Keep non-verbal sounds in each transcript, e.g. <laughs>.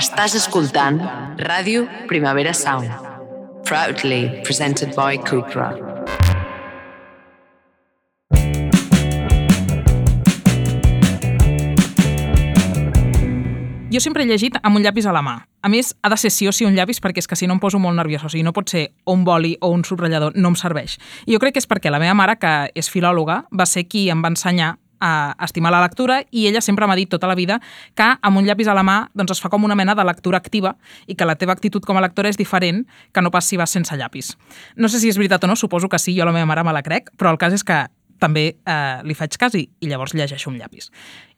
Estàs escoltant Ràdio Primavera Sound. Proudly presented by Cupra. Jo sempre he llegit amb un llapis a la mà. A més, ha de ser sí o sí un llapis perquè és que si no em poso molt nerviosa. O sigui, no pot ser un boli o un subratllador, no em serveix. I jo crec que és perquè la meva mare, que és filòloga, va ser qui em va ensenyar a estimar la lectura i ella sempre m'ha dit tota la vida que amb un llapis a la mà doncs es fa com una mena de lectura activa i que la teva actitud com a lectora és diferent que no pas si vas sense llapis. No sé si és veritat o no, suposo que sí, jo la meva mare me la crec, però el cas és que també eh, li faig cas i, i llavors llegeixo un llapis.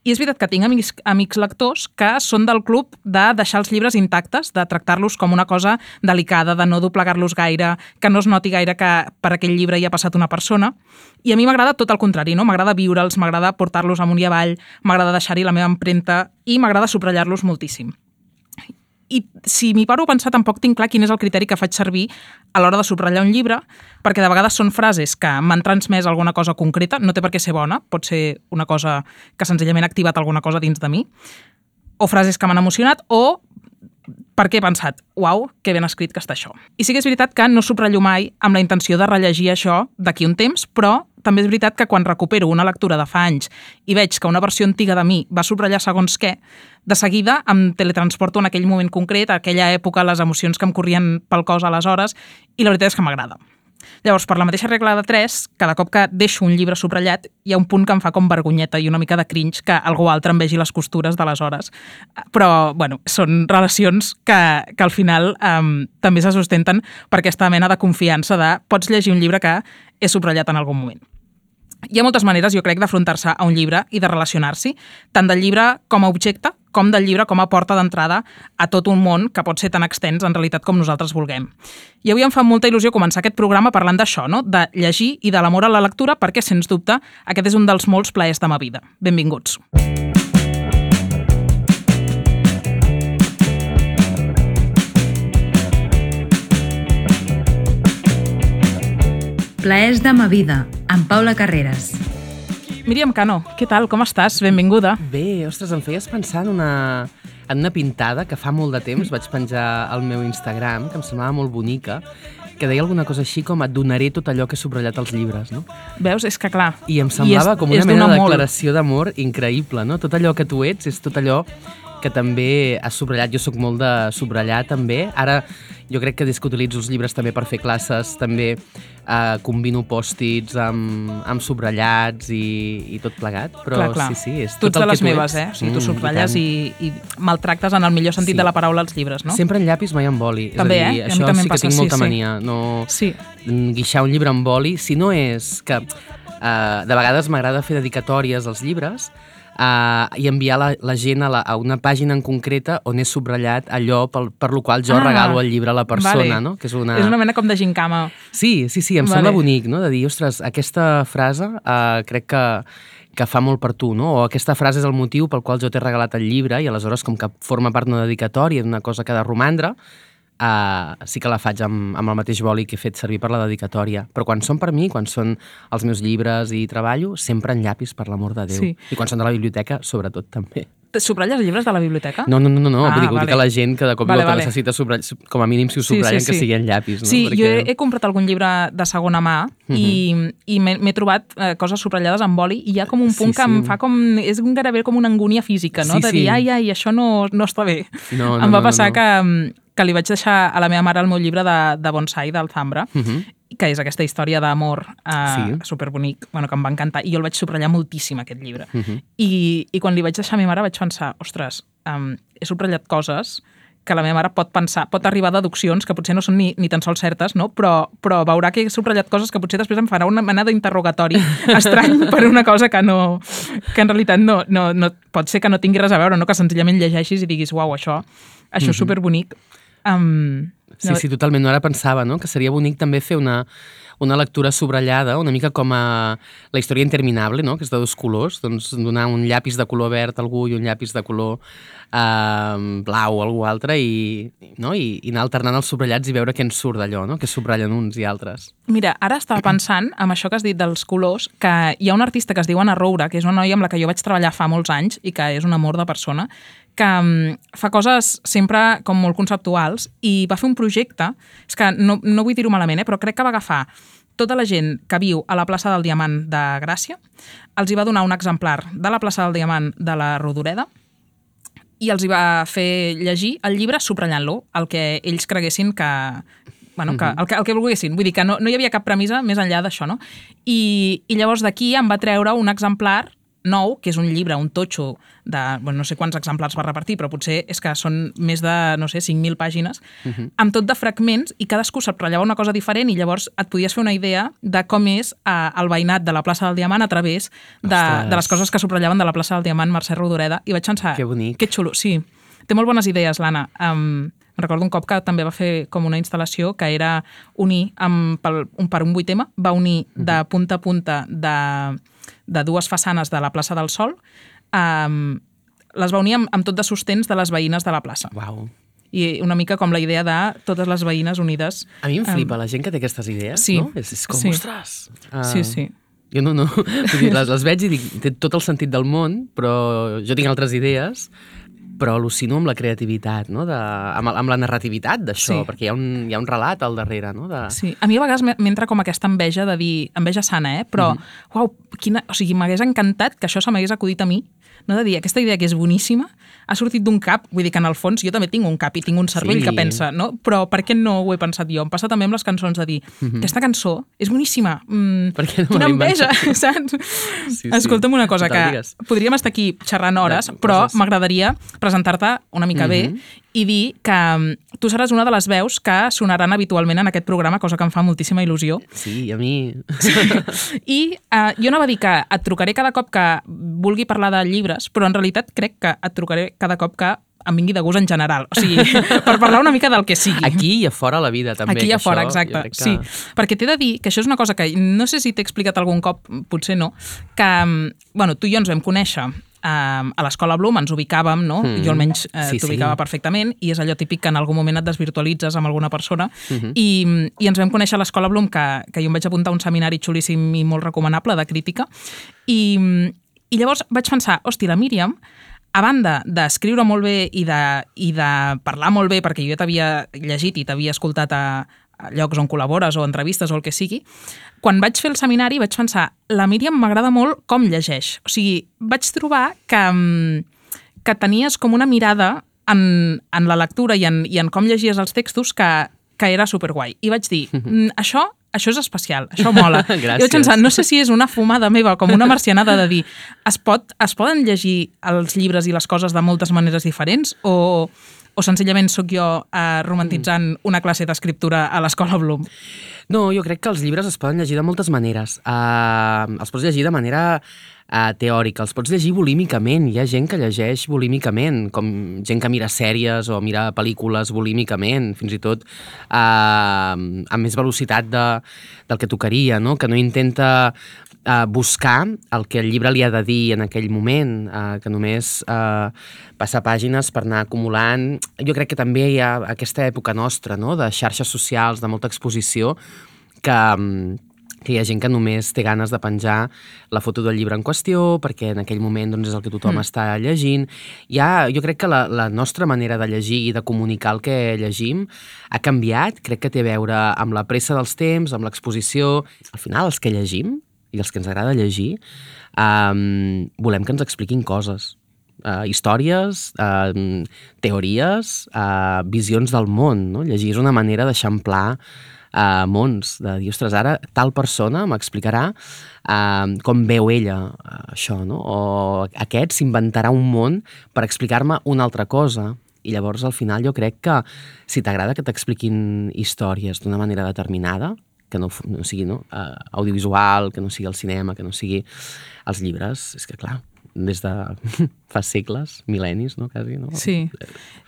I és veritat que tinc amics, amics lectors que són del club de deixar els llibres intactes, de tractar-los com una cosa delicada, de no doblegar-los gaire, que no es noti gaire que per aquell llibre hi ha passat una persona. I a mi m'agrada tot el contrari, no? M'agrada viure'ls, m'agrada portar-los amunt i avall, m'agrada deixar-hi la meva empremta i m'agrada subratllar-los moltíssim i si m'hi paro a pensar tampoc tinc clar quin és el criteri que faig servir a l'hora de subratllar un llibre, perquè de vegades són frases que m'han transmès alguna cosa concreta, no té per què ser bona, pot ser una cosa que senzillament ha activat alguna cosa dins de mi, o frases que m'han emocionat, o perquè he pensat, uau, que ben escrit que està això. I sí que és veritat que no subratllo mai amb la intenció de rellegir això d'aquí un temps, però també és veritat que quan recupero una lectura de fa anys i veig que una versió antiga de mi va subratllar segons què, de seguida em teletransporto en aquell moment concret, a aquella època, les emocions que em corrien pel cos aleshores, i la veritat és que m'agrada. Llavors, per la mateixa regla de 3, cada cop que deixo un llibre subratllat, hi ha un punt que em fa com vergonyeta i una mica de cringe que algú altre em vegi les costures d'aleshores. Però, bueno, són relacions que, que al final um, també se sustenten per aquesta mena de confiança de pots llegir un llibre que he subratllat en algun moment. Hi ha moltes maneres, jo crec, d'afrontar-se a un llibre i de relacionar-s'hi, tant del llibre com a objecte, com del llibre com a porta d'entrada a tot un món que pot ser tan extens en realitat com nosaltres vulguem. I avui em fa molta il·lusió començar aquest programa parlant d'això, no? de llegir i de l'amor a la lectura, perquè, sens dubte, aquest és un dels molts plaers de ma vida. Benvinguts. Plaers de ma vida, amb Paula Carreras. Míriam Cano, què tal? Com estàs? Benvinguda. Bé, ostres, em feies pensar en una, en una pintada que fa molt de temps vaig penjar al meu Instagram, que em semblava molt bonica, que deia alguna cosa així com et donaré tot allò que he subratllat als llibres, no? Veus? És que clar... I em semblava és, com una mena de declaració d'amor increïble, no? Tot allò que tu ets és tot allò que també has subratllat. Jo sóc molt de subratllar, també. Ara, jo crec que des que utilitzo els llibres també per fer classes, també eh, combino pòstits amb, amb subratllats i, i tot plegat. Però clar, clar. sí, sí, és tu ets tot el de les que tu meves, ets. eh? O sigui, tu Mm, subratlles tant. i, i maltractes en el millor sentit Sí. de la paraula els llibres, no? Sempre en llapis, mai en boli. També, és a dir, eh? A mi Això em sí que passa, tinc molta sí. mania. No... Sí. Guixar un llibre amb boli, si no és que... Uh, de vegades m'agrada fer dedicatòries als llibres uh, i enviar la, la gent a, la, a una pàgina en concreta on he subratllat allò per, per lo qual jo Ah, regalo el llibre a la persona, vale. no? Que és una... És una mena com de gincama. Sí, sí, sí, em Vale. sembla bonic, no?, de dir, ostres, aquesta frase uh, crec que, que fa molt per tu, no? O aquesta frase és el motiu pel qual jo t'he regalat el llibre i aleshores, com que forma part d'una dedicatòria, d'una cosa que ha de romandre, uh, sí que la faig amb, amb el mateix boli que he fet servir per la dedicatòria. Però quan són per mi, quan són els meus llibres i treballo, sempre en llapis, per l'amor de Déu. Sí. I quan són de la biblioteca, sobretot, també. Subratlles llibres de la biblioteca? No, no, no, no, no. Ah, vull dir, vull dir vale. que la gent que de cop Vale, vale. necessita subratllar, com a mínim si ho Sí, sí, subratllen, sí. que sigui en llapis, no? Sí, Perquè... jo he, he comprat algun llibre de segona mà i, i m'he trobat eh, coses subratllades amb boli i hi ha com un punt Sí, que em sí. fa com... És un gairebé com una angúnia física, no? Sí, de dir, sí. ai, ai, això no, no està bé. No, no, em va no, passar no. que, que li vaig deixar a la meva mare el meu llibre de, de bonsai, del Zambra, Uh -huh. que és aquesta història d'amor eh, Sí. superbonic, bueno, que em va encantar, i jo el vaig subratllar moltíssim, aquest llibre. Uh -huh. I, I quan li vaig deixar a mi mare vaig pensar, ostres, um, he subratllat coses que la meva mare pot pensar, pot arribar a deduccions que potser no són ni, ni tan sols certes, no? però, però veurà que he subratllat coses que potser després em farà una mena d'interrogatori <laughs> estrany per una cosa que no que en realitat no, no, no, pot ser que no tingui res a veure, no? que senzillament llegeixis i diguis, uau, això, això és superbonic. Um, Sí, sí, totalment. No ara pensava no? que seria bonic també fer una, una lectura subratllada, una mica com a la història interminable, no? que és de dos colors, doncs donar un llapis de color verd a algú i un llapis de color eh, blau a algú altre i, no? I, i anar alternant els subratllats i veure què ens surt d'allò, no? què subratllen uns i altres. Mira, ara estava pensant, amb això que has dit dels colors, que hi ha un artista que es diu Anna Roura, que és una noia amb la que jo vaig treballar fa molts anys i que és un amor de persona, que um, fa coses sempre com molt conceptuals i va fer un projecte, és que no, no vull dir-ho malament, eh, però crec que va agafar tota la gent que viu a la plaça del Diamant de Gràcia, els hi va donar un exemplar de la plaça del Diamant de la Rodoreda i els hi va fer llegir el llibre subratllant-lo, el que ells creguessin que, bueno, que, el, que, el que volguessin. Vull dir que no, no hi havia cap premissa més enllà d'això, no? I, I llavors d'aquí em va treure un exemplar nou, que és un llibre, un totxo de, bueno, no sé quants exemplars va repartir, però potser és que són més de, no sé, 5.000 pàgines, uh -huh. amb tot de fragments i cadascú subratllava una cosa diferent i llavors et podies fer una idea de com és eh, el veïnat de la plaça del Diamant a través de, de les coses que subratljaven de la plaça del Diamant Mercè Rodoreda i vaig pensar... Que bonic. Que xulo, sí. Té molt bones idees, l'Anna. Um, recordo un cop que també va fer com una instal·lació que era unir amb, per, un, per un vuit tema, va unir de punta a punta de de dues façanes de la plaça del Sol, um, les va unir amb, amb tot de sostens de les veïnes de la plaça. Uau. I una mica com la idea de totes les veïnes unides. A mi em flipa um, la gent que té aquestes idees, sí, no? És, és com, sí. ostres! Uh, sí, sí. Jo no, no. <laughs> Vull dir, les, les veig i dic, té tot el sentit del món, però jo tinc altres idees però al·lucino amb la creativitat, no? de, amb, amb la narrativitat d'això, sí. perquè hi ha, un, hi ha un relat al darrere. No? De... Sí, a mi a vegades m'entra com aquesta enveja de dir, enveja sana, eh? però, mm -hmm. uau, quina, o sigui, m'hagués encantat que això se m'hagués acudit a mi, no? de dir, aquesta idea que és boníssima, ha sortit d'un cap, vull dir que en el fons jo també tinc un cap i tinc un cervell sí. que pensa, no? Però per què no ho he pensat jo? Em passa també amb les cançons de dir, mm -hmm. aquesta cançó és boníssima, mm, per què no quina enveja, <laughs> saps? Sí, sí. Escolta'm una cosa, Total, que digues. podríem estar aquí xerrant hores, de, però m'agradaria presentar-te una mica mm -hmm. bé. I dir que mm, tu seràs una de les veus que sonaran habitualment en aquest programa, cosa que em fa moltíssima il·lusió. Sí, a mi... <laughs> I uh, jo anava a dir que et trucaré cada cop que vulgui parlar de llibres, però en realitat crec que et trucaré cada cop que em vingui de gust en general. O sigui, <laughs> per parlar una mica del que sigui. Aquí i a fora la vida, també. Aquí i a fora, això, exacte. Que... Sí, perquè t'he de dir que això és una cosa que no sé si t'he explicat algun cop, potser no, que, bueno, tu i jo ens vam conèixer eh, a l'escola Bloom ens ubicàvem, no? Mm. Jo almenys eh, sí, t'ubicava sí. perfectament i és allò típic que en algun moment et desvirtualitzes amb alguna persona mm -hmm. I, i ens vam conèixer a l'escola Bloom que, que jo em vaig apuntar a un seminari xulíssim i molt recomanable de crítica i, i llavors vaig pensar, hosti, la Míriam a banda d'escriure molt bé i de, i de parlar molt bé, perquè jo t'havia llegit i t'havia escoltat a llocs on col·labores o entrevistes o el que sigui, quan vaig fer el seminari vaig pensar, la Míriam m'agrada molt com llegeix. O sigui, vaig trobar que, mm, que tenies com una mirada en, en la lectura i en, i en com llegies els textos que, que era superguai. I vaig dir, mm, això això és especial, això mola. <laughs> Gràcies. Vaig pensar, no sé si és una fumada meva, com una marcianada de dir, es, pot, es poden llegir els llibres i les coses de moltes maneres diferents o, o senzillament sóc jo eh, romantitzant mm. una classe d'escriptura a l'escola Bloom? No, jo crec que els llibres es poden llegir de moltes maneres. Uh, els pots llegir de manera uh, teòrica, els pots llegir volímicament. Hi ha gent que llegeix volímicament, com gent que mira sèries o mira pel·lícules volímicament, fins i tot uh, amb més velocitat de, del que tocaria, no? que no intenta uh, buscar el que el llibre li ha de dir en aquell moment, uh, que només uh, passa pàgines per anar acumulant. Jo crec que també hi ha aquesta època nostra, no? de xarxes socials, de molta exposició, que, que hi ha gent que només té ganes de penjar la foto del llibre en qüestió, perquè en aquell moment doncs, és el que tothom mm. està llegint. Ja, jo crec que la, la nostra manera de llegir i de comunicar el que llegim ha canviat, crec que té a veure amb la pressa dels temps, amb l'exposició. Al final, els que llegim i els que ens agrada llegir, um, volem que ens expliquin coses. Uh, històries, uh, teories, uh, visions del món. No? Llegir és una manera d'eixamplar uh, mons, de dir, ostres, ara tal persona m'explicarà uh, com veu ella uh, això, no? O aquest s'inventarà un món per explicar-me una altra cosa. I llavors, al final, jo crec que si t'agrada que t'expliquin històries d'una manera determinada, que no, no sigui no, uh, audiovisual, que no sigui el cinema, que no sigui els llibres, és que clar, des de <laughs> fa segles, mil·lennis, no? Quasi, no? Sí.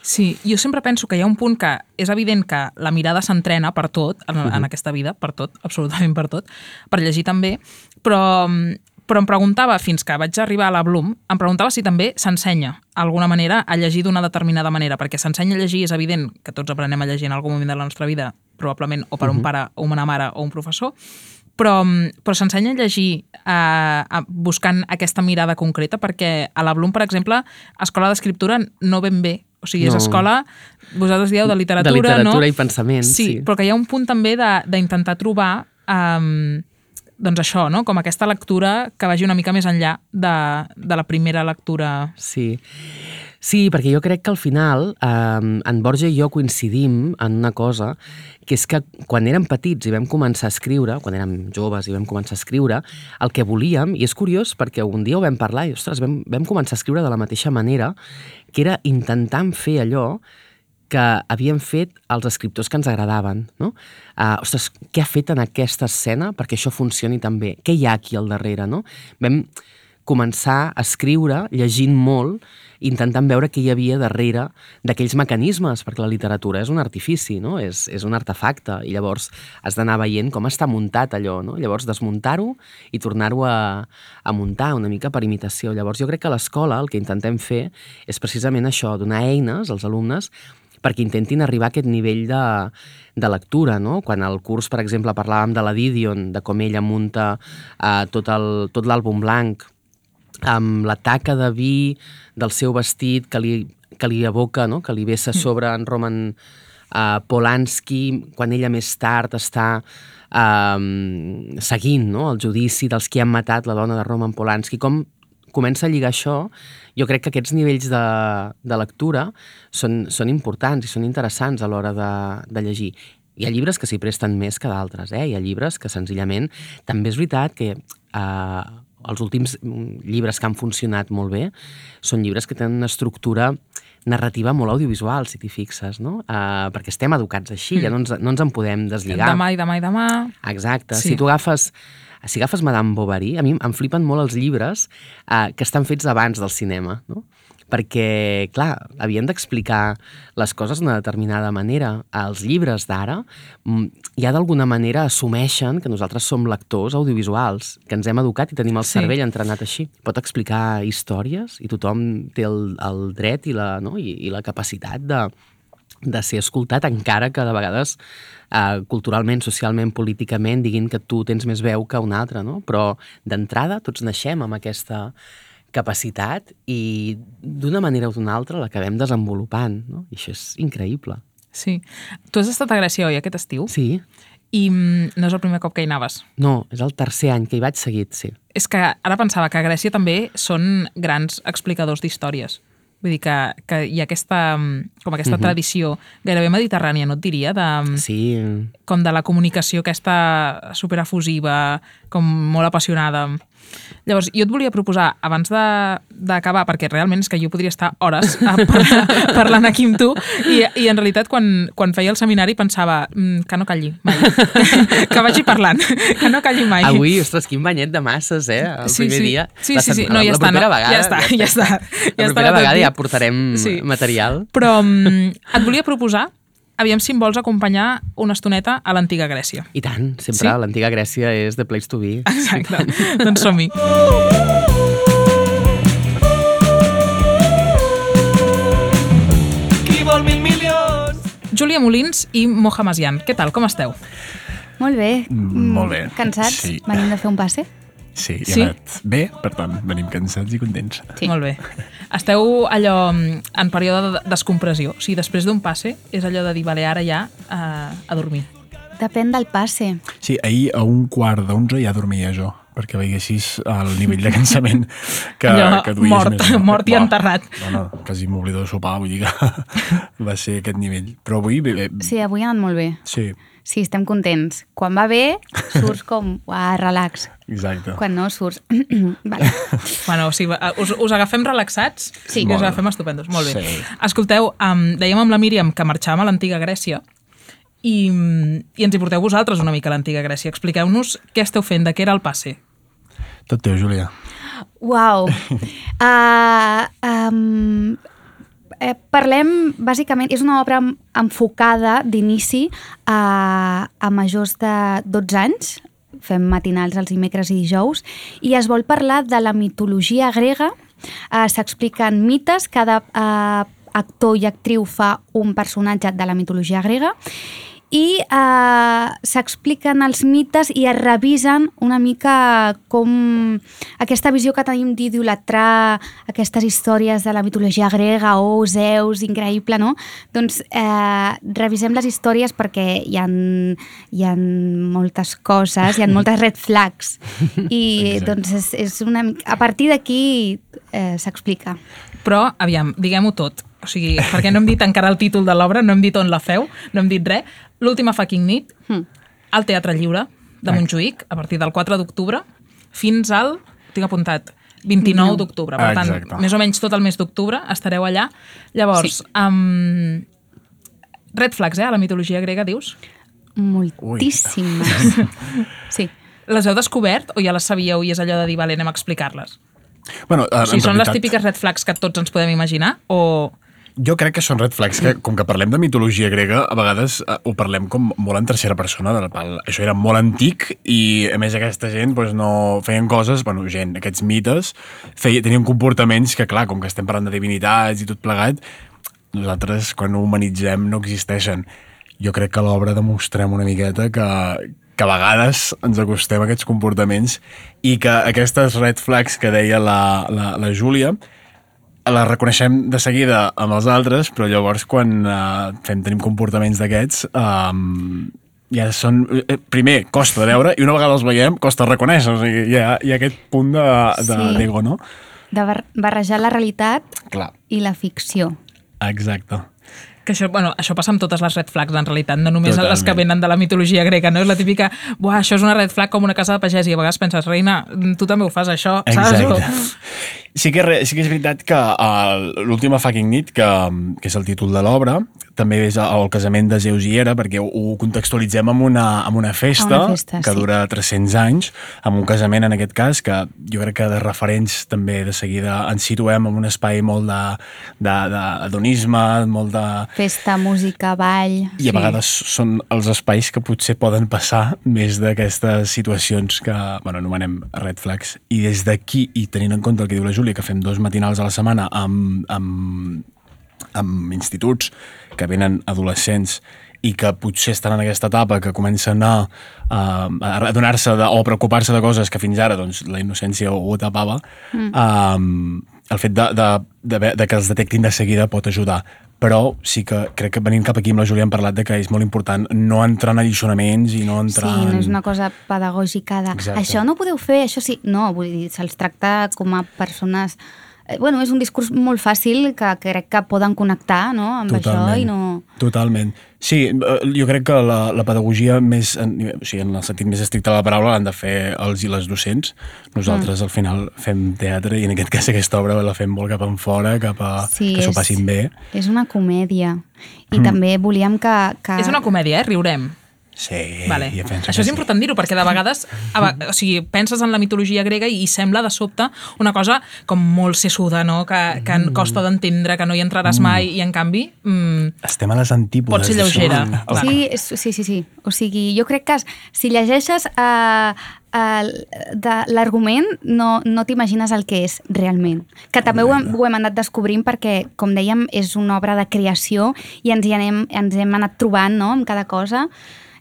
sí, jo sempre penso que hi ha un punt que és evident que la mirada s'entrena per tot, en, en aquesta vida, per tot, absolutament per tot, per llegir també, però, però em preguntava, fins que vaig arribar a la Bloom, em preguntava si també s'ensenya, d'alguna manera, a llegir d'una determinada manera, perquè s'ensenya a llegir, és evident que tots aprenem a llegir en algun moment de la nostra vida, probablement o per un pare, o una mare, o un professor, però, però s'ensenya a llegir eh, buscant aquesta mirada concreta perquè a la Bloom, per exemple, escola d'escriptura no ben bé. O sigui, és No. escola, vosaltres dieu, de literatura, de literatura no? i pensament, Sí, sí. però que hi ha un punt també de- d'intentar trobar um, doncs això, no? com aquesta lectura que vagi una mica més enllà de, de la primera lectura. Sí. Sí, perquè jo crec que al final eh, en Borja i jo coincidim en una cosa, que és que quan érem petits i vam començar a escriure, quan érem joves i vam començar a escriure, el que volíem, i és curiós perquè un dia ho vam parlar i, ostres, vam, vam començar a escriure de la mateixa manera, que era intentant fer allò que havien fet els escriptors que ens agradaven, no? Uh, ostres, què ha fet en aquesta escena perquè això funcioni tan bé? Què hi ha aquí al darrere, no? Vam començar a escriure llegint molt, intentant veure què hi havia darrere d'aquells mecanismes, perquè la literatura és un artifici, no? és, és un artefacte, i llavors has d'anar veient com està muntat allò, no? llavors desmuntar-ho i tornar-ho a, a muntar una mica per imitació. Llavors jo crec que a l'escola el que intentem fer és precisament això, donar eines als alumnes perquè intentin arribar a aquest nivell de, de lectura, no? Quan al curs, per exemple, parlàvem de la Didion, de com ella munta uh, tot el- tot l'àlbum blanc, amb la taca de vi del seu vestit que li, que li evoca, no? que li vessa a sobre en Roman uh, Polanski, quan ella més tard està um, seguint no? el judici dels qui han matat la dona de Roman Polanski, com comença a lligar això, jo crec que aquests nivells de, de lectura són, són importants i són interessants a l'hora de, de llegir. Hi ha llibres que s'hi presten més que d'altres, eh? Hi ha llibres que senzillament... També és veritat que eh, els últims mm, llibres que han funcionat molt bé són llibres que tenen una estructura narrativa molt audiovisual, si t'hi fixes, no? Uh, perquè estem educats així, ja no ens, no ens en podem deslligar. Demà i demà i demà... Exacte. Sí. Si tu agafes si agafes Madame Bovary, a mi em flipen molt els llibres eh, que estan fets abans del cinema, no? Perquè, clar, havien d'explicar les coses d'una determinada manera. Els llibres d'ara mm, ja d'alguna manera assumeixen que nosaltres som lectors audiovisuals, que ens hem educat i tenim el Sí. cervell entrenat així. Pot explicar històries i tothom té el, el dret i la, no? I, i la capacitat de, de ser escoltat, encara que de vegades eh, culturalment, socialment, políticament diguin que tu tens més veu que un altre, no? Però d'entrada tots naixem amb aquesta capacitat i d'una manera o d'una altra l'acabem desenvolupant, no? I això és increïble. Sí. Tu has estat a Grècia, oi, aquest estiu? Sí? I mm, no és el primer cop que hi anaves. No, és el tercer any que hi vaig seguit, sí. És que ara pensava que a Grècia també són grans explicadors d'històries. Vull dir que, que hi ha aquesta, mm, com aquesta tradició gairebé mediterrània, no et diria, de, mm, Sí, com de la comunicació aquesta superafusiva, com molt apassionada. Llavors, jo et volia proposar, abans de- d'acabar, perquè realment és que jo podria estar hores a parlar, <laughs> parlant aquí amb tu, i, i en realitat quan, quan feia el seminari pensava mm, que no calli mai, <laughs> que vagi parlant, que no calli mai. avui, ostres, quin banyet de masses, eh? El Sí, primer sí. dia. Sí, La sí, sí. No, ja la està, no? vegada. Ja està, ja està. Ja La està propera tot vegada dit. ja portarem Sí. material. Però mm, et volia proposar, aviam si em vols acompanyar una estoneta a l'antiga Grècia. I tant, sempre Sí? l'antiga Grècia és the place to be. Exacte. <laughs> doncs som-hi. Qui vol mil milions? Júlia Molins i Moja Masian. Què tal, com esteu? Molt bé. Mm, molt bé. Cansats? Sí. Venim de fer un passe? Sí, i Sí? anat bé, per tant, venim cansats i contents. Sí. Molt bé. Esteu allò mm, en període de descompressió. O sigui, després d'un passe és allò de dir, vale, ara ja a, a dormir. Depèn del passe. Sí, ahir a un quart d'onze ja dormia jo, perquè veiessis el nivell de cansament que, Allò, que duies mort, més. mort i enterrat. No, no, quasi m'oblido de sopar, vull dir que <laughs> va ser aquest nivell. Però avui bé, bé. Sí, avui ha anat molt bé. Sí, Sí, estem contents. Quan va bé, surts <laughs> com, uah, relax. exacte. Quan no, surts... <clears throat> vale. <laughs> Bueno, o sigui, us, us agafem relaxats Sí. i us agafem estupendos. Molt bé. Sí. Escolteu, um, dèiem amb la Míriam que marxàvem a l'antiga Grècia i, i ens hi porteu vosaltres una mica a l'antiga Grècia. Expliqueu-nos què esteu fent, de què era el passe. Tot teu, Júlia. Uau! <laughs> Uh, um, eh, parlem, bàsicament, és una obra enfocada d'inici a, a majors de 12 anys, fem matinals els dimecres i dijous, i es vol parlar de la mitologia grega, eh, s'expliquen mites, cada eh, actor i actriu fa un personatge de la mitologia grega, i eh, s'expliquen els mites i es revisen una mica com aquesta visió que tenim d'idolatrar aquestes històries de la mitologia grega o oh, Zeus, increïble, no? Doncs eh, revisem les històries perquè hi ha, hi ha moltes coses, hi ha moltes red flags <laughs> i doncs és, és una, a partir d'aquí eh, s'explica. Però, aviam, diguem-ho tot. O sigui, perquè no hem dit encara el títol de l'obra, no hem dit on la feu, no hem dit res. L'última fucking nit, Hmm. al Teatre Lliure de Montjuïc, a partir del 4 d'octubre, fins al, tinc apuntat, 29 d'octubre. Per tant, Exacte. més o menys tot el mes d'octubre estareu allà. Llavors, sí. um, red flags, eh, a la mitologia grega, dius? Moltíssimes. Sí. Les heu descobert o ja les sabíeu i és allò de dir, vale, anem a explicar-les? Bueno, O sigui, en són les realitat- típiques red flags que tots ens podem imaginar o... Jo crec que són red flags que, com que parlem de mitologia grega, a vegades eh, ho parlem com molt en tercera persona. Del pal. Això era molt antic i, a més, aquesta gent doncs, no feien coses, bueno, gent, aquests mites, feia, tenien comportaments que, clar, com que estem parlant de divinitats i tot plegat, nosaltres, quan ho humanitzem, no existeixen. Jo crec que l'obra demostrem una miqueta que, que a vegades ens acostem a aquests comportaments i que aquestes red flags que deia la, la, la Júlia, la reconeixem de seguida amb els altres, però llavors quan uh, fem, tenim comportaments d'aquests, um, ja són... eh, Primer, costa de veure, i una vegada els veiem, costa reconèixer. O sigui, hi ha, hi ha aquest punt de, de Sí. d'ego, no? De bar barrejar la realitat Clar, i la ficció. exacte. Que això, bueno, això passa amb totes les red flags, en realitat, no només Totalment. les que venen de la mitologia grega, no? És la típica, buah, això és una red flag com una casa de pagès, i a vegades penses, reina, tu també ho fas, això, saps? Exacte. Sí que, re- sí que és veritat que uh, l'última fucking nit, que, que és el títol de l'obra, també és el casament de Zeus i Hera, perquè ho, contextualitzem amb una, amb una festa, una festa, que sí. dura 300 anys, amb un casament en aquest cas, que jo crec que de referents també de seguida ens situem en un espai molt hedonisme, molt de... Festa, música, ball... I a vegades són els espais que potser poden passar més d'aquestes situacions que, bueno, anomenem red flags. I des d'aquí, i tenint en compte el que diu la Júlia, que fem dos matinals a la setmana amb, amb, amb instituts que venen adolescents i que potser estan en aquesta etapa, que comencen a, a, a adonar-se de, o preocupar-se de coses que fins ara doncs, la innocència ho, tapava, mm. um, el fet de, de, de, de que els detectin de seguida pot ajudar. Però sí que crec que venint cap aquí amb la Júlia hem parlat de que és molt important no entrar en alliçonaments i no entrar Sí, no és una cosa pedagògica de Exacte. això no ho podeu fer, això sí. No, vull dir, se'ls tracta com a persones... eh, Bueno, és un discurs molt fàcil que crec que poden connectar no, amb això i no... Totalment. Sí, eh, jo crec que la, la pedagogia més, en, o sigui, en el sentit més estricte de la paraula l'han de fer els i les docents. Nosaltres Mm. al final fem teatre i en aquest cas aquesta obra la fem molt cap en fora, cap a Sí, que s'ho passin bé. És una comèdia. I també volíem que... que... És una comèdia, eh? Riurem. Sí, Vale. jo penso Això és sí. important dir-ho, perquè de vegades o sigui, penses en la mitologia grega i sembla de sobte una cosa com molt sessuda, no? que, que Mm. costa d'entendre, que no hi entraràs mai, i en canvi mm, Estem a les antípodes. Pot ser lleugera. Clar. Sí, és, sí, sí, sí. O sigui, jo crec que si llegeixes uh, uh, de l'argument no, no t'imagines el que és realment. Que també ho hem, ho hem anat descobrint perquè, com dèiem, és una obra de creació i ens, hi anem, ens hem anat trobant no, amb cada cosa.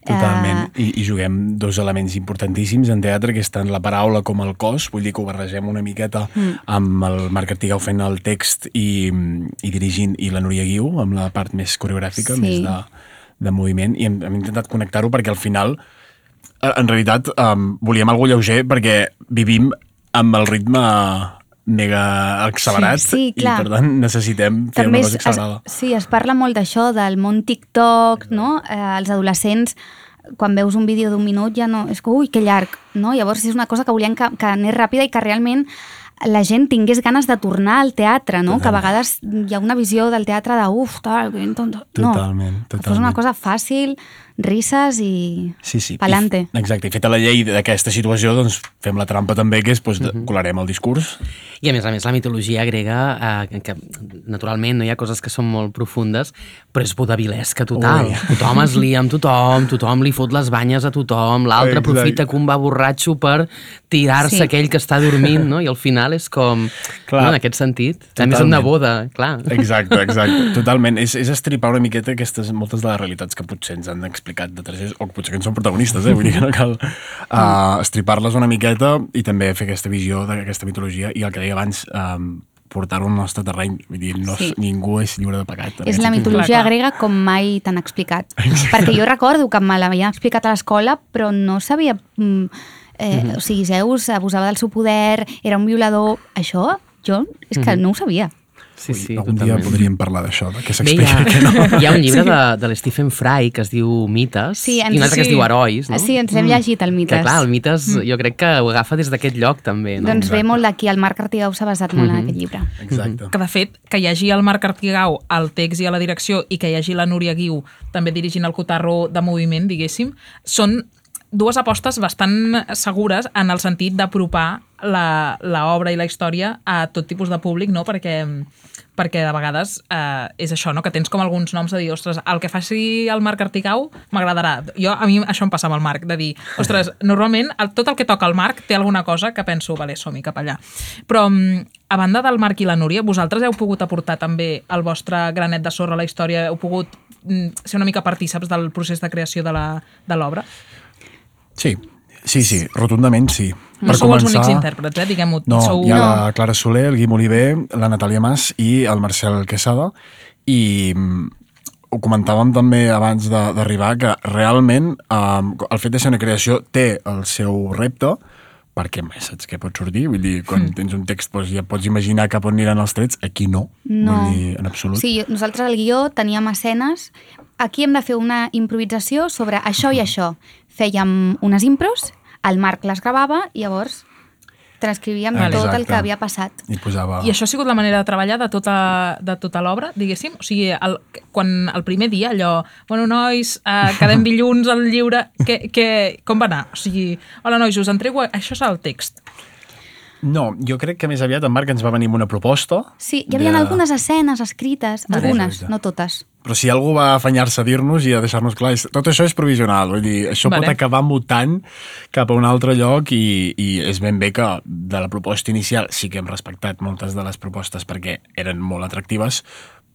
Totalment. Eh, I, I juguem dos elements importantíssims en teatre, que és tant la paraula com el cos, vull dir que ho barregem una miqueta mm. amb el Marc Artigau fent el text i, i dirigint, i la Núria Guiu, amb la part més coreogràfica, Sí. més de, de moviment, i hem, hem intentat connectar-ho perquè al final, eh, en realitat, um, volíem algú lleuger perquè vivim amb el ritme mega accelerat Sí, sí, i clar. per tant necessitem fer També una cosa accelerada. es, sí, es parla molt d'això, del món TikTok, no? Eh, els adolescents, quan veus un vídeo d'un minut ja no... És que, ui, que llarg, no? Llavors és una cosa que volien que, que anés ràpida i que realment la gent tingués ganes de tornar al teatre, no? Que a vegades hi ha una visió del teatre de uf, tal, que. No, Totalment, que fos una totalment. cosa fàcil, risses i Sí, sí. pa'lante. I, exacte, i feta la llei d'aquesta situació, doncs fem la trampa també, que és, doncs, uh colarem el discurs. I a més a més la mitologia grega, eh, que naturalment no hi ha coses que són molt profundes, però és vodavilesca total. Ui. <laughs> Tothom es lia amb tothom, tothom li fot les banyes a tothom, l'altre aprofita que un va borratxo per tirar-se Sí. aquell que està dormint, no? I al final és com... Clar. no, en aquest sentit. A més, una Totalment. boda, clar. Exacte, exacte. <laughs> Totalment. És, és estripar una miqueta aquestes, moltes de les realitats que potser ens han explicat de tercers, o potser que en són protagonistes, eh? Vull dir que no cal uh, estripar-les una miqueta i també fer aquesta visió d'aquesta mitologia i el que deia abans, um, portar-ho al nostre terreny. Vull dir, no, Sí. ningú és lliure de pecat. És la mitologia Clar, clar. grega com mai t'han explicat. <laughs> Perquè jo recordo que me l'havien explicat a l'escola, però no sabia... mm, Eh, Mhm. O sigui, Zeus abusava del seu poder, era un violador... Això, jo, és que no ho sabia. Sí, sí, Algun dia podríem parlar d'això, de què Bé, hi, s'explica què no. hi ha un llibre de, de l'Stephen Fry que es diu Mites Sí, ens- i un altre que es sí. diu Herois, no? Sí, ens hem llegit, el Mites. Que clar, el Mites jo crec que ho agafa des d'aquest lloc també, no? Doncs ve molt d'aquí, el Marc Artigau s'ha basat molt Mhm. en aquest llibre. Exacte. que de fet, que hi hagi el Marc Artigau al text i a la direcció i que hi hagi la Núria Guiu també dirigint el cotarro de moviment, diguéssim, són dues apostes bastant segures en el sentit d'apropar la- l'obra i la història a tot tipus de públic, no? perquè, perquè de vegades eh, és això, no? que tens com alguns noms de dir, ostres, el que faci el Marc Artigau m'agradarà. Jo, a mi això em passa amb el Marc, de dir, ostres, <laughs> normalment el, tot el que toca el Marc té alguna cosa que penso, vale, som-hi cap allà. Però mm, a banda del Marc i la Núria, vosaltres heu pogut aportar també el vostre granet de sorra a la història, heu pogut mm, ser una mica partíceps del procés de creació de la- de l'obra? Sí, sí, sí, rotundament sí. No sou els únics intèrprets, eh? diguem-ho. No, sou... hi ha la Clara Soler, el Guim Oliver, la Natàlia Mas i el Marcel Quesada i mm, ho comentàvem també abans de- d'arribar que realment um, el fet de ser una creació té el seu repte perquè mai saps què pot sortir, vull dir, quan tens un text doncs, ja pots imaginar cap on aniran els trets, aquí no, No. vull dir, en absolut. Sí, nosaltres al guió teníem escenes, aquí hem de fer una improvisació sobre això i això. Fèiem unes impros, el Marc les gravava i llavors transcrivíem Exacte. tot el que havia passat. I posava... I això ha sigut la manera de treballar de tota, de tota l'obra, diguéssim? O sigui, el, quan el primer dia, allò, bueno, nois, eh, quedem <laughs> dilluns al lliure, que, que, com va anar? O sigui, hola, nois, us entrego, això és el text. No, jo crec que més aviat en Marc ens va venir amb una proposta. Sí, hi havia de- algunes escenes escrites, Vale. algunes, no totes. Però si algú va afanyar-se a dir-nos i a deixar-nos clar, tot això és provisional, vull dir, això Vale. pot acabar mutant cap a un altre lloc i, i és ben bé que de la proposta inicial sí que hem respectat moltes de les propostes perquè eren molt atractives,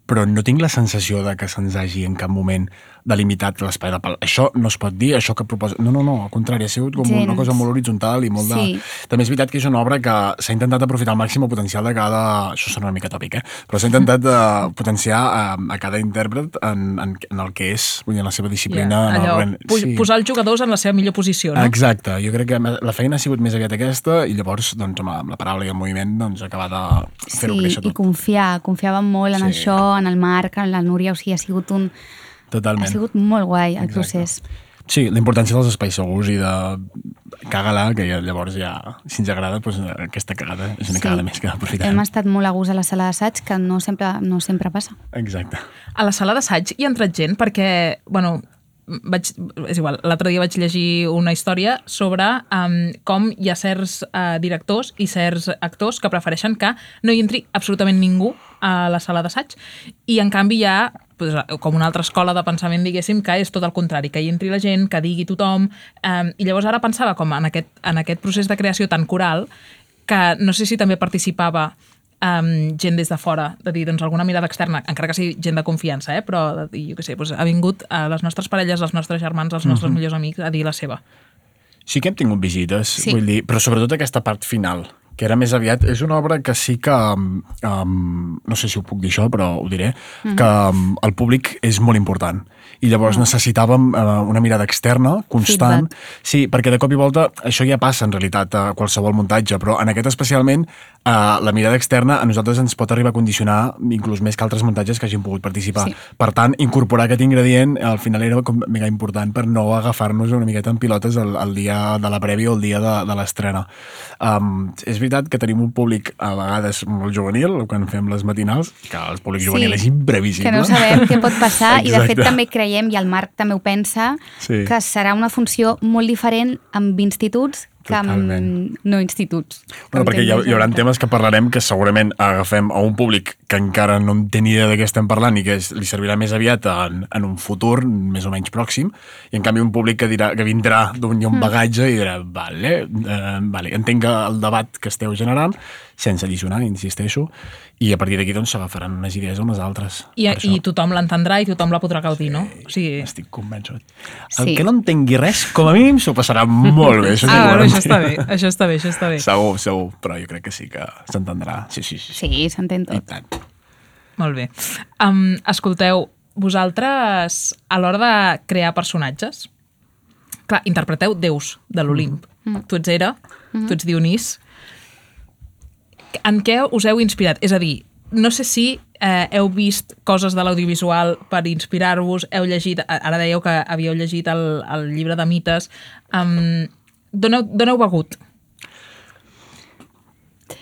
però no tinc la sensació de que se'ns hagi en cap moment delimitat l'espai de pal. Això no es pot dir, això que proposa... No, no, no, al contrari, ha sigut com Gens. una cosa molt horitzontal i molt de... Sí. També és veritat que és una obra que s'ha intentat aprofitar al màxim el potencial de cada... Això sona una mica tòpic, eh? Però s'ha intentat uh, potenciar a, a cada intèrpret en, en, en el que és, vull dir, en la seva disciplina. en el allò, ren- pu posar els jugadors en la seva millor posició, no? Exacte, jo crec que la feina ha sigut més aviat aquesta i llavors, doncs, amb, amb la paraula i el moviment, doncs, acabar de fer-ho Sí, créixer i tot. confiar, confiàvem molt en Sí. això, en el Marc, en la Núria, o sigui, ha sigut un... Totalment. Ha sigut molt guai el Exacte. procés. Sí, la importància dels espais segurs i de cagar-la, que ja, llavors ja, si ens agrada, doncs aquesta cagada és una Sí. cagada més que aprofitarem. Hem estat molt a gust a la sala d'assaig, que no sempre, no sempre passa. Exacte. A la sala d'assaig hi ha entrat gent perquè, bueno, vaig, és igual, l'altre dia vaig llegir una història sobre um, com hi ha certs uh, directors i certs actors que prefereixen que no hi entri absolutament ningú a la sala d'assaig i en canvi hi ha pues, com una altra escola de pensament, diguéssim, que és tot el contrari, que hi entri la gent, que digui tothom, um, i llavors ara pensava com en aquest, en aquest procés de creació tan coral que no sé si també participava um, gent des de fora, de dir, doncs, alguna mirada externa, encara que sigui gent de confiança, eh? però de dir, jo què sé, doncs, ha vingut a les nostres parelles, els nostres germans, els nostres millors amics a dir la seva. Sí que hem tingut visites, Sí. sí. vull dir, però sobretot aquesta part final, que era més aviat... És una obra que sí que... Um, um, no sé si ho puc dir això, però ho diré, mm. que um, el públic és molt important. I llavors Ah. necessitàvem uh, una mirada externa, constant. Feedback. Sí, perquè de cop i volta això ja passa en realitat a qualsevol muntatge, però en aquest especialment uh, la mirada externa a nosaltres ens pot arribar a condicionar inclús més que altres muntatges que hagin pogut participar. Sí. Per tant, incorporar aquest ingredient al final era com mega important per no agafar-nos una miqueta en pilotes el, el dia de la prèvia o el dia de, de l'estrena. Um, és veritat que tenim un públic a vegades molt juvenil, quan fem les matinals, que el públic Sí, juvenil és imprevisible. Que no sabem què pot passar i de fet també creiem, i el Marc també ho pensa, Sí. que serà una funció molt diferent amb instituts que amb no instituts. Bueno, perquè hi, ha, hi haurà temes que parlarem que segurament agafem a un públic que encara no en té ni idea de què estem parlant i que és, li servirà més aviat en, en un futur més o menys pròxim, i en canvi un públic que, dirà, que vindrà d'un Mm. bagatge i dirà, vale, eh, vale, entenc el debat que esteu generant, sense alliçonar, insisteixo, i a partir d'aquí doncs s'agafaran unes idees a unes altres. I, I tothom l'entendrà i tothom la podrà gaudir, no? O sigui... Estic convençut. El Sí. que no entengui res, com a mínim, s'ho passarà molt bé. Això, Ah, bueno, això està bé, això està bé, això està bé. Segur, segur, però jo crec que sí que s'entendrà. Sí, sí, sí. sí. Sí, s'entén I tot. tant. Molt bé. Um, escolteu, vosaltres, a l'hora de crear personatges, clar, interpreteu déus de l'Olimp. Mm. Tu ets Hera, tu ets Dionís. En què us heu inspirat? És a dir, no sé si eh, heu vist coses de l'audiovisual per inspirar-vos, heu llegit, ara dèieu que havíeu llegit el, el llibre de mites, um, d'on heu, heu begut?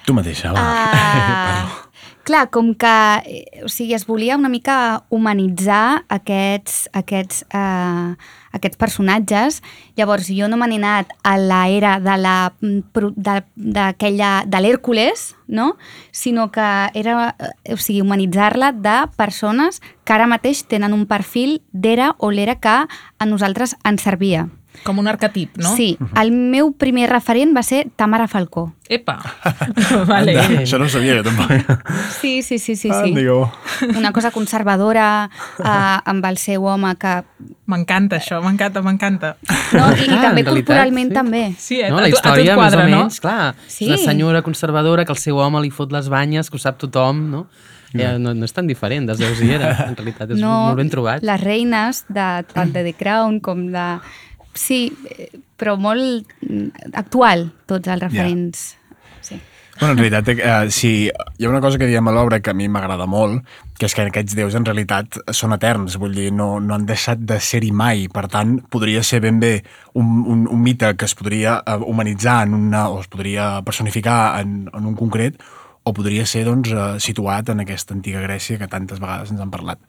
Tu mateixa, va. Ah, <laughs> clar, com que eh, o sigui, es volia una mica humanitzar aquests, aquests, uh, aquests personatges, llavors jo no me n'he anat a l'era de la mm, de- d'aquella de l'Hèrcules, no? sinó que era eh, o sigui, humanitzar-la de persones que ara mateix tenen un perfil d'era o l'era que a nosaltres ens servia. Com un arquetip, no? Sí, el meu primer referent va ser Tamara Falcó. Epa! <laughs> vale. Anda, Això no ho sabia jo tampoc. Sí, sí, sí, sí. Ah, sí. digueu. una cosa conservadora eh, amb el seu home que... M'encanta això, m'encanta, m'encanta. No, i, i Clar, també culturalment sí. també. Sí, a, no, la tu- a tu història, quadra, més o no? menys, clar, Sí. és una senyora conservadora que el seu home li fot les banyes, que ho sap tothom, no? Ja, no, no és tan diferent, dels Déus hi era, en realitat, és no, molt ben trobat. Les reines, de, tant de The Crown com de... Sí, però molt mm, actual, tots els referents. Sí. Bueno, en realitat, eh, sí, hi ha una cosa que diem a l'obra que a mi m'agrada molt, que és que aquests déus en realitat són eterns, vull dir, no, no han deixat de ser-hi mai, per tant, podria ser ben bé un, un, un mite que es podria eh, humanitzar en una, o es podria personificar en, en un concret, o podria ser doncs, eh, situat en aquesta antiga Grècia que tantes vegades ens han parlat.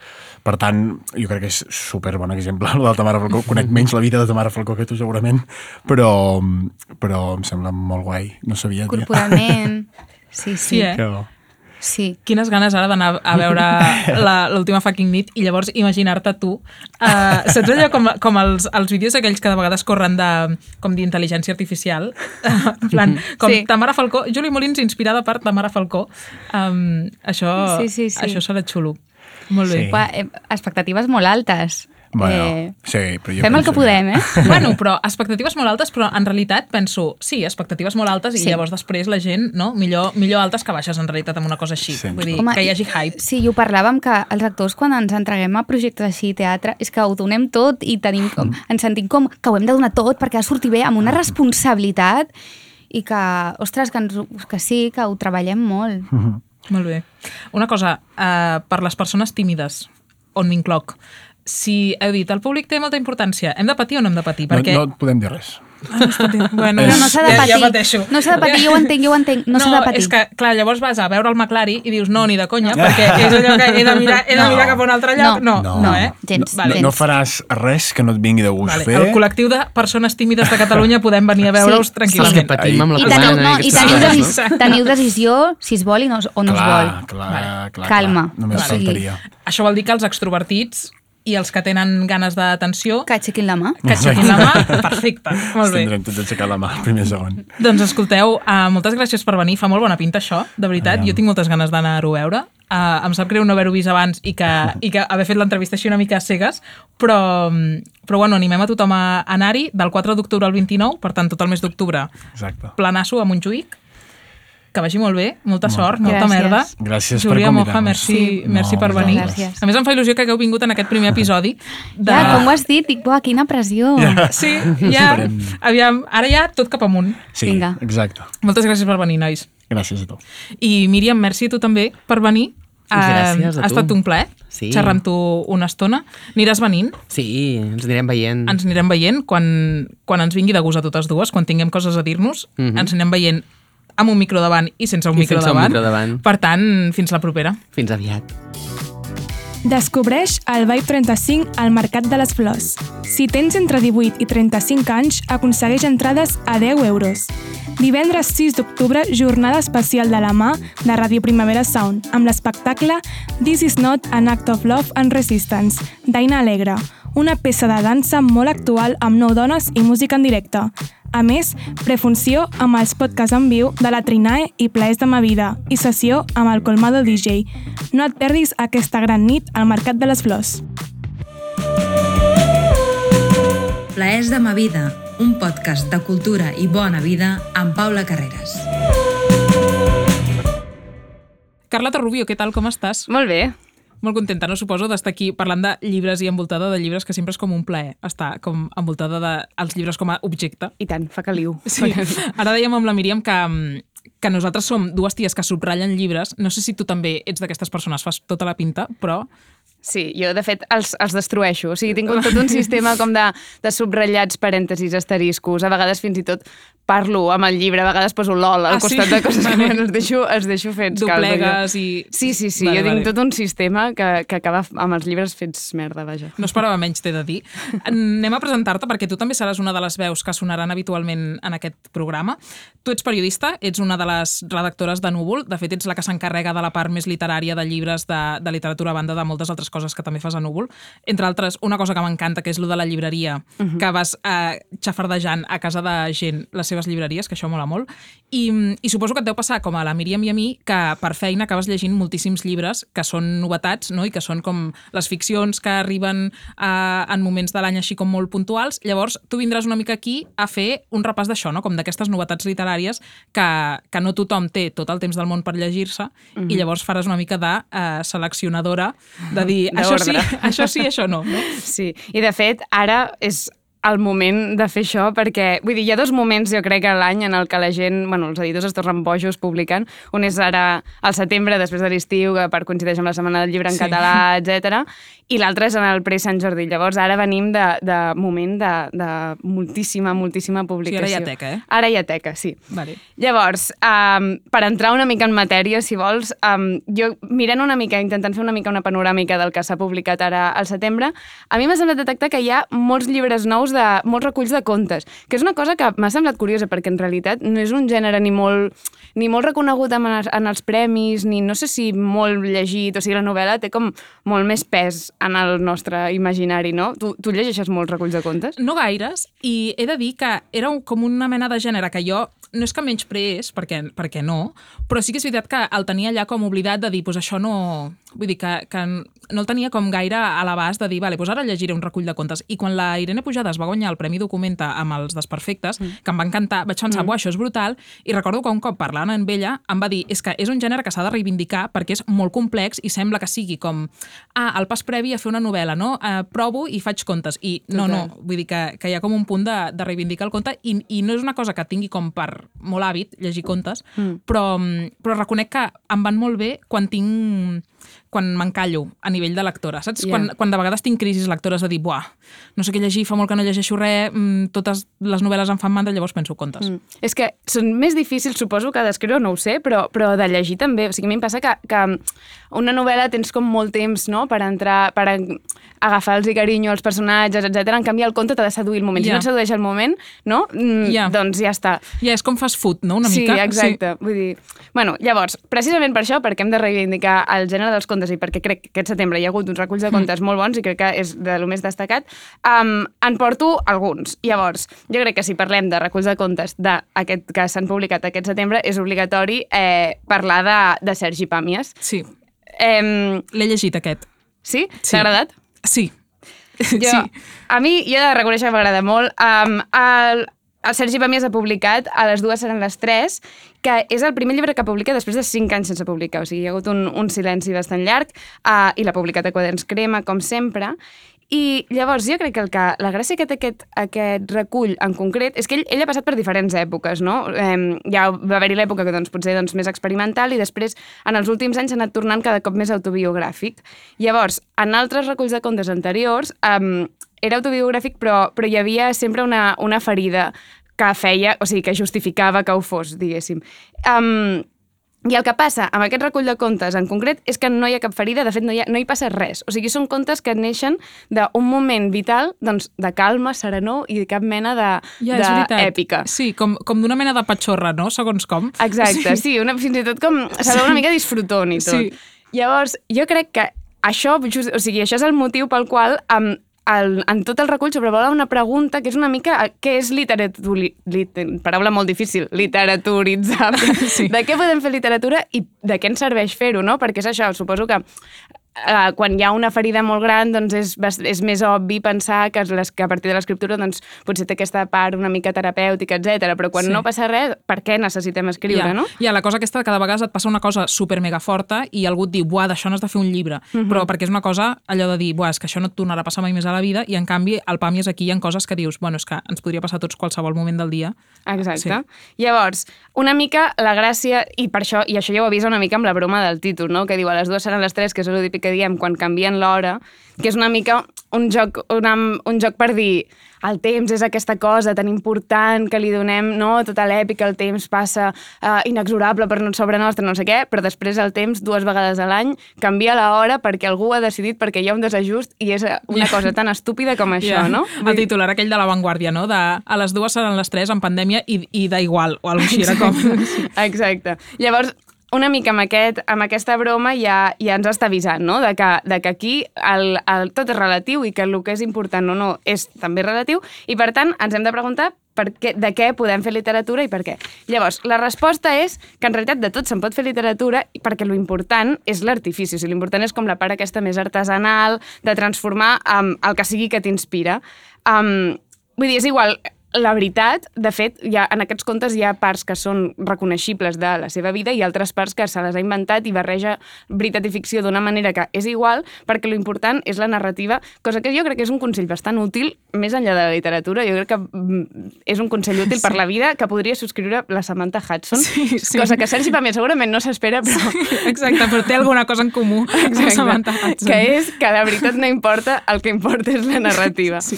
Per tant, jo crec que és super bon exemple el de Tamara Falcó. Conec <laughs> menys la vida de Tamara Falcó que tu segurament, però, però em sembla molt guai. No sabia, tia. Corporalment. <laughs> Sí, sí. Sí, eh? Que bo. Sí. Quines ganes ara d'anar a veure <laughs> la- l'última fucking nit i llavors imaginar-te tu. Uh, saps allò com, com els, els vídeos aquells que de vegades corren de, com d'intel·ligència artificial? Uh, <laughs> en plan, com Sí. Tamara Falcó, Julie Molins inspirada per Tamara Falcó. Um, això, Sí, sí, sí. això serà xulo. Molt bé. Sí. Eh, expectatives molt altes. Bueno, sí, però jo fem el que podem, eh? <laughs> Bueno, però expectatives molt altes, però en realitat penso, sí, expectatives molt altes i Sí. llavors després la gent, no? Millor, millor altes que baixes en realitat amb una cosa així. Sí. Vull dir, Home, que hi hagi hype. Sí, i ho parlàvem que els actors quan ens entreguem a projectes així, teatre, és que ho donem tot i tenim com, ens sentim com que ho hem de donar tot perquè ha de sortir bé amb una responsabilitat i que, ostres, que, ens, que sí, que ho treballem molt. Molt bé. Una cosa, uh, per les persones tímides, on m'incloc, si heu dit, el públic té molta importància, hem de patir o no hem de patir? Perquè... No, no podem dir res. bueno, Però no s'ha de patir. ja pateixo. No s'ha de patir, jo ho entenc, jo ho entenc. No, s'ha de patir. és que, clar, llavors vas a veure el McLari i dius, no, ni de conya, perquè és allò que he de mirar, he de No. mirar cap a un altre lloc. No, No, no, no, eh? gens, no, gens. no faràs res que no et vingui de gust Vale. fer. El col·lectiu de persones tímides de Catalunya <laughs> podem venir a veure-us Sí. Els que tranquil·lament. patim amb la I teniu, no, i i teniu, decis, no? teniu decisió si es vol i no, o no es clar, vol. clar, Vale. clar, Calma. Clar. Només sigui, faltaria. Això vol dir que els extrovertits i els que tenen ganes d'atenció Que aixequin la mà. que aixequin la mà, perfecte, molt bé. tindrem tots aixecar la mà, primer segon. Doncs escolteu, uh, moltes gràcies per venir, fa molt bona pinta això, de veritat, Aviam. jo tinc moltes ganes d'anar-ho a veure. Uh, em sap greu no haver-ho vist abans i que, <laughs> i que haver fet l'entrevista així una mica a cegues, però, però bueno, animem a tothom a anar-hi del 4 d'octubre al 29, per tant tot el mes d'octubre Exacte. planasso a Montjuïc, que vagi molt bé, molta sort, molta Gràcies. merda. Gràcies per Júlia Moja, convidar-nos. merci, Sí. merci No, per venir. gràcies. A més, em fa il·lusió que hagueu vingut en aquest primer episodi. De... Ja, com ho has dit? Dic, buah, quina pressió. Sí, <laughs> ja, aviam, ara ja tot cap amunt. Sí, Vinga. exacte. Moltes gràcies per venir, nois. Gràcies a tu. I Míriam, merci a tu també per venir. Gràcies a ha tu. estat un plaer Sí. xerrar amb tu una estona. Aniràs venint, Sí, ens anirem veient. ens anirem veient quan, quan ens vingui de gust a totes dues, quan tinguem coses a dir-nos, Mhm. ens anirem veient amb un micro davant i sense un, I micro, sense un davant. micro davant. Per tant, fins la propera. Fins aviat. Descobreix el Vibe 35 al Mercat de les Flors. Si tens entre 18 i 35 anys, aconsegueix entrades a 10 euros. Divendres 6 d'octubre, jornada especial de la mà de Ràdio Primavera Sound, amb l'espectacle This is not an act of love and resistance, d'Aina Alegre, una peça de dansa molt actual amb nou dones i música en directe. A més, prefunció amb els podcasts en viu de la Trinae i Plaers de ma vida i sessió amb el Colmado DJ. No et perdis aquesta gran nit al Mercat de les Flors. Plaers de ma vida, un podcast de cultura i bona vida amb Paula Carreras. Carlota Rubio, què tal, com estàs? Molt bé. Molt contenta, no suposo, d'estar aquí parlant de llibres i envoltada de llibres, que sempre és com un plaer estar com envoltada dels llibres com a objecte. I tant, fa caliu. Sí. Ara dèiem amb la Míriam que, mm, que nosaltres som dues ties que subratllen llibres. No sé si tu també ets d'aquestes persones, fas tota la pinta, però Sí, jo de fet els, els destrueixo. O sigui, tinc tot un sistema com de, de subratllats, parèntesis, asteriscos. A vegades fins i tot parlo amb el llibre, a vegades poso LOL al Ah, sí? costat de coses que bueno, els deixo, els deixo fets. doblegues i... Sí, sí, sí. Vale, jo tinc vale. tot un sistema que, que acaba amb els llibres fets merda, vaja. No esperava menys, t'he de dir. Anem a presentar-te perquè tu també seràs una de les veus que sonaran habitualment en aquest programa. Tu ets periodista, ets una de les redactores de Núvol, de fet ets la que s'encarrega de la part més literària de llibres de, de literatura a banda de moltes altres coses que també fas a Núvol. Entre altres, una cosa que m'encanta, que és lo de la llibreria, que vas eh, xafardejant a casa de gent les seves llibreries, que això mola molt. I, I suposo que et deu passar, com a la Míriam i a mi, que per feina acabes llegint moltíssims llibres que són novetats no? i que són com les ficcions que arriben eh, en moments de l'any així com molt puntuals. Llavors, tu vindràs una mica aquí a fer un repàs d'això, no? com d'aquestes novetats literàries que, que no tothom té tot el temps del món per llegir-se i llavors faràs una mica de eh, seleccionadora de dir <laughs> això sí, <laughs> això sí, això no. no? Sí, i de fet, ara és el moment de fer això perquè, vull dir, hi ha dos moments jo crec a l'any en el que la gent, bueno, els editors es tornen bojos publicant. Un és ara al setembre, després de l'estiu, que per coincideix amb la Setmana del Llibre en Sí. català, etc. I l'altre és en el pre-Sant Jordi. Llavors ara venim de, de moment de, de moltíssima, moltíssima publicació. hi ha teca, eh? Ara hi ha teca, sí. Vale. Llavors, um, per entrar una mica en matèria, si vols, um, jo mirant una mica, intentant fer una mica una panoràmica del que s'ha publicat ara al setembre, a mi m'ha semblat detectar que hi ha molts llibres nous, de, molts reculls de contes, que és una cosa que m'ha semblat curiosa, perquè en realitat no és un gènere ni molt, ni molt reconegut en els, en els premis, ni no sé si molt llegit, o sigui, la novel·la té com molt més pes en el nostre imaginari, no? Tu, tu llegeixes molts reculls de contes? No gaires, i he de dir que era un- com una mena de gènere que jo no és que menyspreés, perquè, perquè no, però sí que és veritat que el tenia allà com oblidat de dir, pues això no... Vull dir que, que no el tenia com gaire a l'abast de dir, vale, pues ara llegiré un recull de contes. I quan la Irene Pujades va guanyar el Premi Documenta amb els Desperfectes, mm. que em va encantar, vaig pensar, mm. això és brutal, i recordo que un cop parlant amb ella em va dir, és que és un gènere que s'ha de reivindicar perquè és molt complex i sembla que sigui com, ah, el pas previ a fer una novel·la, no? Eh, provo i faig contes. I no, no, Total. vull dir que, que hi ha com un punt de, de reivindicar el conte i, i no és una cosa que tingui com per molt hàbit llegir contes, mm. però, però reconec que em van molt bé quan tinc quan m'encallo a nivell de lectora, saps? Ja. Quan, quan de vegades tinc crisis lectores de dir, buah, no sé què llegir, fa molt que no llegeixo res, mm, totes les novel·les em fan mandra, llavors penso contes. Mm. És que són més difícils, suposo, que d'escriure, no ho sé, però, però de llegir també. O sigui, a mi em passa que, que una novel·la tens com molt temps no? per entrar, per agafar-los carinyo als personatges, etc. En canvi, el conte t'ha de seduir el moment. Si Ja. no et sedueix el moment, no? Mm, Ja. doncs ja està. Ja és com fast food, no? Una sí, mica. exacte. Vull dir... Bueno, llavors, precisament per això, perquè hem de reivindicar el gènere dels contes i perquè crec que aquest setembre hi ha hagut uns reculls de contes mm. molt bons i crec que és de lo més destacat, um, en porto alguns. Llavors, jo crec que si parlem de reculls de contes de aquest, que s'han publicat aquest setembre, és obligatori eh, parlar de, de Sergi Pàmies. Sí, Eh, l'he llegit aquest. sí? Sí. T'ha agradat? Sí. Jo, sí. A mi, jo he de reconèixer que m'agrada molt. Um, el, el Sergi Pàmies ha publicat A les dues seran les tres, que és el primer llibre que publica després de cinc anys sense publicar. O sigui, hi ha hagut un, un silenci bastant llarg uh, i l'ha publicat a Quaderns Crema, com sempre. I llavors jo crec que, el que la gràcia que té aquest, aquest recull en concret és que ell, ell ha passat per diferents èpoques, no? Eh, ja va haver-hi l'època que doncs, potser doncs, més experimental i després en els últims anys s'ha anat tornant cada cop més autobiogràfic. Llavors, en altres reculls de contes anteriors eh, era autobiogràfic però, però hi havia sempre una, una ferida que feia, o sigui, que justificava que ho fos, diguéssim. Um, i el que passa amb aquest recull de contes en concret és que no hi ha cap ferida, de fet no hi, ha, no hi passa res. O sigui, són contes que neixen d'un moment vital doncs, de calma, serenor i de cap mena de, Ja, de èpica. Sí, com, com d'una mena de patxorra, no? Segons com. Exacte, sí, una, fins i tot com... S'ha sí. una mica disfrutón i tot. Sí. Llavors, jo crec que això, just, o sigui, això és el motiu pel qual um, el, en tot el recull sobrevola una pregunta que és una mica eh, què és literatura, lit, paraula molt difícil, literaturitzable. <laughs> Sí. De què podem fer literatura i de què ens serveix fer-ho, no? Perquè és això, suposo que eh, quan hi ha una ferida molt gran doncs és, és més obvi pensar que, les, que a partir de l'escriptura doncs, potser té aquesta part una mica terapèutica, etc. però quan Sí. no passa res, per què necessitem escriure, ja, no? Ja, la cosa aquesta que de vegades et passa una cosa super mega forta i algú et diu, buah, d'això n'has de fer un llibre. Mhm. Però perquè és una cosa, allò de dir, buah, és que això no et tornarà a passar mai més a la vida i en canvi al PAMI és aquí hi ha coses que dius, bueno, és que ens podria passar a tots qualsevol moment del dia. Exacte. Sí. Llavors, una mica la gràcia, i per això, i això ja ho avisa una mica amb la broma del títol, no? que diu a les dues seran les tres, que és el típic que diem quan canvien l'hora, que és una mica un joc, una, un joc per dir el temps és aquesta cosa tan important que li donem no, tota l'èpica, el temps passa uh, inexorable per no- sobre nostre, no sé què, però després el temps, dues vegades a l'any, canvia l'hora perquè algú ha decidit perquè hi ha un desajust i és una Ja. cosa tan estúpida com això, Ja. no? El titular aquell de l'avantguàrdia, no? De a les dues seran les tres en pandèmia i, i da igual, o alguna cosa així era com... Exacte. Llavors, una mica amb, aquest, amb aquesta broma ja, ja ens està avisant, no? De que, de que aquí el, el, tot és relatiu i que el que és important o no és també relatiu i, per tant, ens hem de preguntar per què, de què podem fer literatura i per què. Llavors, la resposta és que en realitat de tot se'n pot fer literatura perquè lo important és l'artifici, o sigui, l'important és com la part aquesta més artesanal, de transformar um, el que sigui que t'inspira. Um, vull dir, és igual, la veritat, de fet, ha, en aquests contes hi ha parts que són reconeixibles de la seva vida i altres parts que se les ha inventat i barreja veritat i ficció d'una manera que és igual, perquè lo important és la narrativa, cosa que jo crec que és un consell bastant útil, més enllà de la literatura, jo crec que mm, és un consell útil per la vida que podria subscriure la Samantha Hudson, Sí, sí. cosa que Sergi Pàmies segurament no s'espera, però... Exacte, però té alguna cosa en comú amb Samantha Hudson. Que és que de veritat no importa, el que importa és la narrativa. Sí.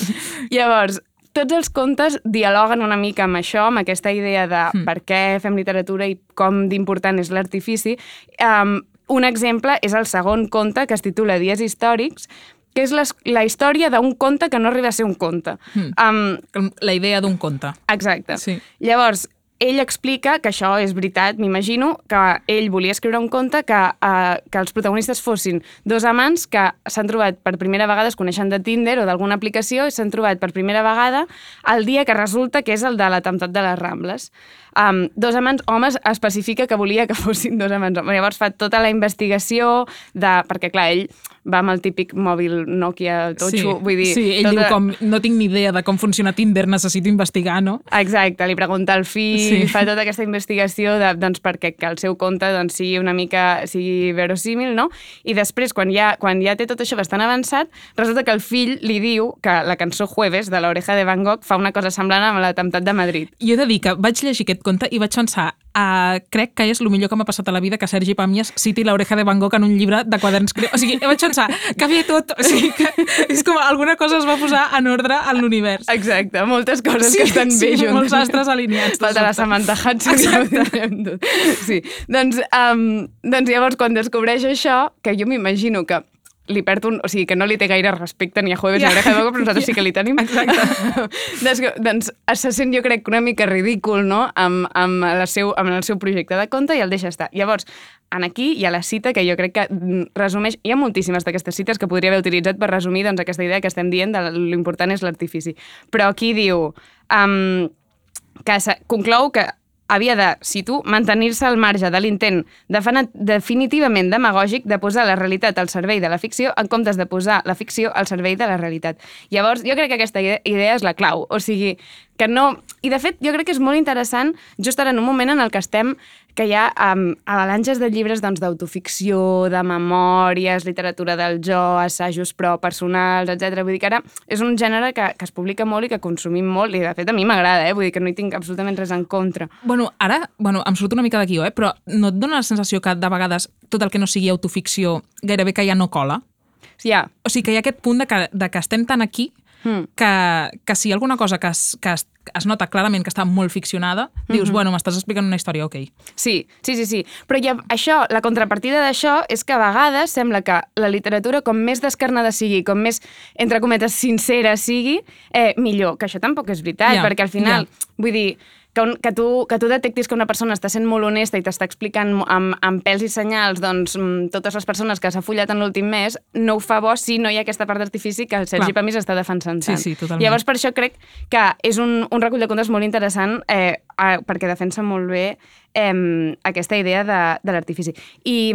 Llavors, tots els contes dialoguen una mica amb això, amb aquesta idea de Hmm. per què fem literatura i com d'important és l'artifici. Um, un exemple és el segon conte, que es titula Dies històrics, que és les, la història d'un conte que no arriba a ser un conte. Hmm. Um, La idea d'un conte. Exacte. Sí. Llavors, ell explica que això és veritat, m'imagino, que ell volia escriure un conte que, uh, que els protagonistes fossin dos amants que s'han trobat per primera vegada, es coneixen de Tinder o d'alguna aplicació, i s'han trobat per primera vegada el dia que resulta que és el de l'atemptat de les Rambles. Um, dos amants homes especifica que volia que fossin dos amants homes. Llavors fa tota la investigació de... Perquè, clar, ell va amb el típic mòbil Nokia totxo, sí, vull dir... sí, ell diu com, no tinc ni idea de com funciona Tinder, necessito investigar, no? Exacte, li pregunta al fill, Sí. fa tota aquesta investigació de, doncs, perquè que el seu conte doncs, sigui una mica sigui verosímil, no? I després, quan ja, quan ja té tot això bastant avançat, resulta que el fill li diu que la cançó Jueves, de l'Oreja de Van Gogh, fa una cosa semblant amb l'atemptat de Madrid. Jo he de dir que vaig llegir aquest conte i vaig pensar uh, crec que és el millor que m'ha passat a la vida que Sergi Pàmies citi l'oreja de Van Gogh en un llibre de quaderns. cre- O sigui, vaig pensar que havia tot. O sigui, que és com alguna cosa es va posar en ordre en l'univers. Exacte, moltes coses Sí, que estan sí, bé juntes. molts astres alineats, Falta la. Samantha Hudson. tot. Sí, doncs, um, doncs llavors quan descobreix això, que jo m'imagino que li perd un... O sigui, que no li té gaire respecte ni a Jueves ni a Oreja de Boca, però nosaltres sí que li tenim. <laughs> Exacte. <laughs> doncs, doncs se sent, jo crec, una mica ridícul, no?, amb, amb, la seu, amb el seu projecte de conte i el deixa estar. Llavors, en aquí hi ha la cita que jo crec que mm, resumeix... Hi ha moltíssimes d'aquestes cites que podria haver utilitzat per resumir doncs, aquesta idea que estem dient de l'important és l'artifici. Però aquí diu... Um, que conclou que havia de, cito, mantenir-se al marge de l'intent definitivament demagògic de posar la realitat al servei de la ficció en comptes de posar la ficció al servei de la realitat. Llavors, jo crec que aquesta ide- idea és la clau. O sigui, que no... I, de fet, jo crec que és molt interessant just ara en un moment en el que estem que hi ha um, avalanges de llibres doncs, d'autoficció, de memòries, literatura del jo, assajos però personals, etc. Vull dir que ara és un gènere que, que es publica molt i que consumim molt, i de fet a mi m'agrada, eh? vull dir que no hi tinc absolutament res en contra. Bueno, ara, bueno, em surt una mica guió, eh? però no et dona la sensació que de vegades tot el que no sigui autoficció gairebé que ja no cola? Ja, O sigui, que hi ha aquest punt de que, de que estem tan aquí Mm. que, que si hi ha alguna cosa que es, que es, es nota clarament que està molt ficcionada, dius, Mhm. bueno, m'estàs explicant una història, ok. Sí, sí, sí, sí. Però ja, això, la contrapartida d'això és que a vegades sembla que la literatura, com més descarnada sigui, com més, entre cometes, sincera sigui, eh, millor. Que això tampoc és veritat, Ja, perquè al final, ja. vull dir, que, un, que, tu, que tu detectis que una persona està sent molt honesta i t'està explicant amb, amb pèls i senyals doncs, mm, totes les persones que s'ha fullat en l'últim mes, no ho fa bo si no hi ha aquesta part d'artifici que el Sergi Clar. Pamís està defensant Sí, tant. sí, totalment. Llavors, per això crec que és un, un recull de contes molt interessant eh, eh, perquè defensa molt bé eh, aquesta idea de, de l'artifici. I,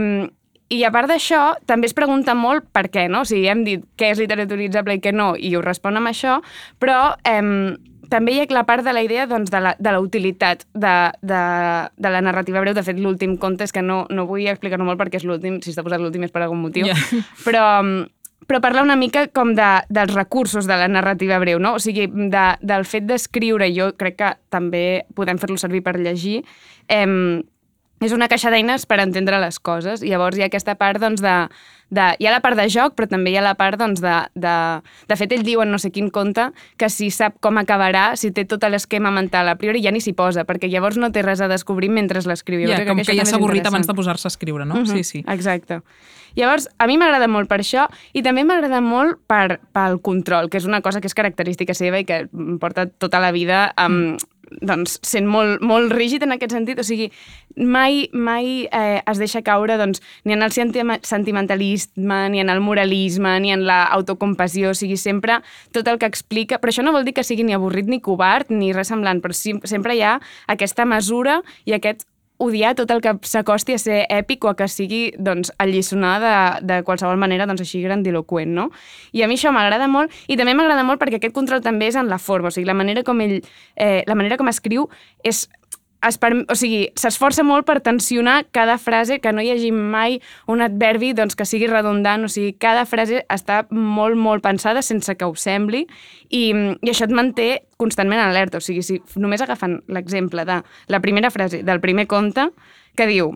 I a part d'això, també es pregunta molt per què, no? O sigui, hem dit què és literaturitzable i què no, i ho respon amb això, però eh, també hi ha la part de la idea doncs, de, la, de la utilitat de, de, de la narrativa breu. De fet, l'últim conte és que no, no vull explicar-ho molt perquè és l'últim, si està posat l'últim és per algun motiu, Ja. <laughs> però, però parla una mica com de, dels recursos de la narrativa breu, no? O sigui, de, del fet d'escriure, jo crec que també podem fer-lo servir per llegir, eh, és una caixa d'eines per entendre les coses. Llavors hi ha aquesta part, doncs, de, de... Hi ha la part de joc, però també hi ha la part, doncs, de... De, de fet, ell diu en no sé quin conte que si sap com acabarà, si té tot l'esquema mental a priori, ja ni s'hi posa, perquè llavors no té res a descobrir mentre l'escriu. Ja, com això que ja s'ha avorrit abans de posar-se a escriure, no? Mhm, Sí, sí. Exacte. Llavors, a mi m'agrada molt per això i també m'agrada molt per, pel control, que és una cosa que és característica seva i que porta tota la vida amb, doncs, sent molt, molt rígid en aquest sentit. O sigui, mai, mai eh, es deixa caure doncs, ni en el senti- sentimentalisme, ni en el moralisme, ni en l'autocompassió. O sigui, sempre tot el que explica... Però això no vol dir que sigui ni avorrit ni covard ni res semblant, però sempre hi ha aquesta mesura i aquest odiar tot el que s'acosti a ser èpic o a que sigui doncs, alliçonar de, de qualsevol manera doncs, així grandiloquent, no? I a mi això m'agrada molt i també m'agrada molt perquè aquest control també és en la forma, o sigui, la manera com ell, eh, la manera com escriu és es per, o sigui, s'esforça molt per tensionar cada frase, que no hi hagi mai un adverbi doncs, que sigui redundant, o sigui, cada frase està molt, molt pensada sense que ho sembli i, i això et manté constantment en alerta, o sigui, si només agafen l'exemple de la primera frase del primer conte, que diu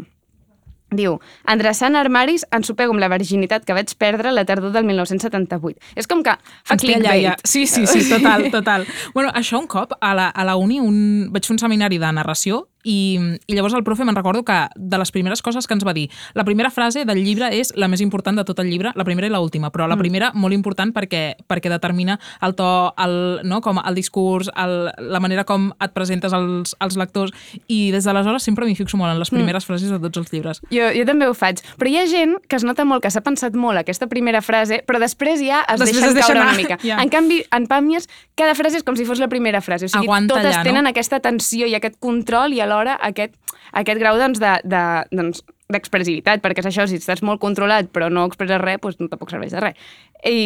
Diu, endreçant armaris ensopego amb la virginitat que vaig perdre la tardor del 1978. És com que fa Ens té allà, clickbait. ja. Sí, sí, sí, <laughs> total, total. bueno, això un cop, a la, a la uni un, vaig fer un seminari de narració i, i llavors el profe me'n recordo que de les primeres coses que ens va dir, la primera frase del llibre és la més important de tot el llibre, la primera i l'última, però la primera molt important perquè, perquè determina el to, el, no, com el discurs, el, la manera com et presentes als, als lectors i des d'aleshores sempre m'hi fixo molt en les primeres frases de tots els llibres. Jo, jo també ho faig. Però hi ha gent que es nota molt que s'ha pensat molt aquesta primera frase, però després ja es Després deixen es deixa caure anar, una mica. <laughs> ja. En canvi, en Pàmies, cada frase és com si fos la primera frase. O sigui, Aguanta totes allà, no? tenen aquesta tensió i aquest control i alhora aquest, aquest grau doncs, de, de, doncs, d'expressivitat, perquè és això, si estàs molt controlat però no expresses res, doncs tampoc serveix de res. I,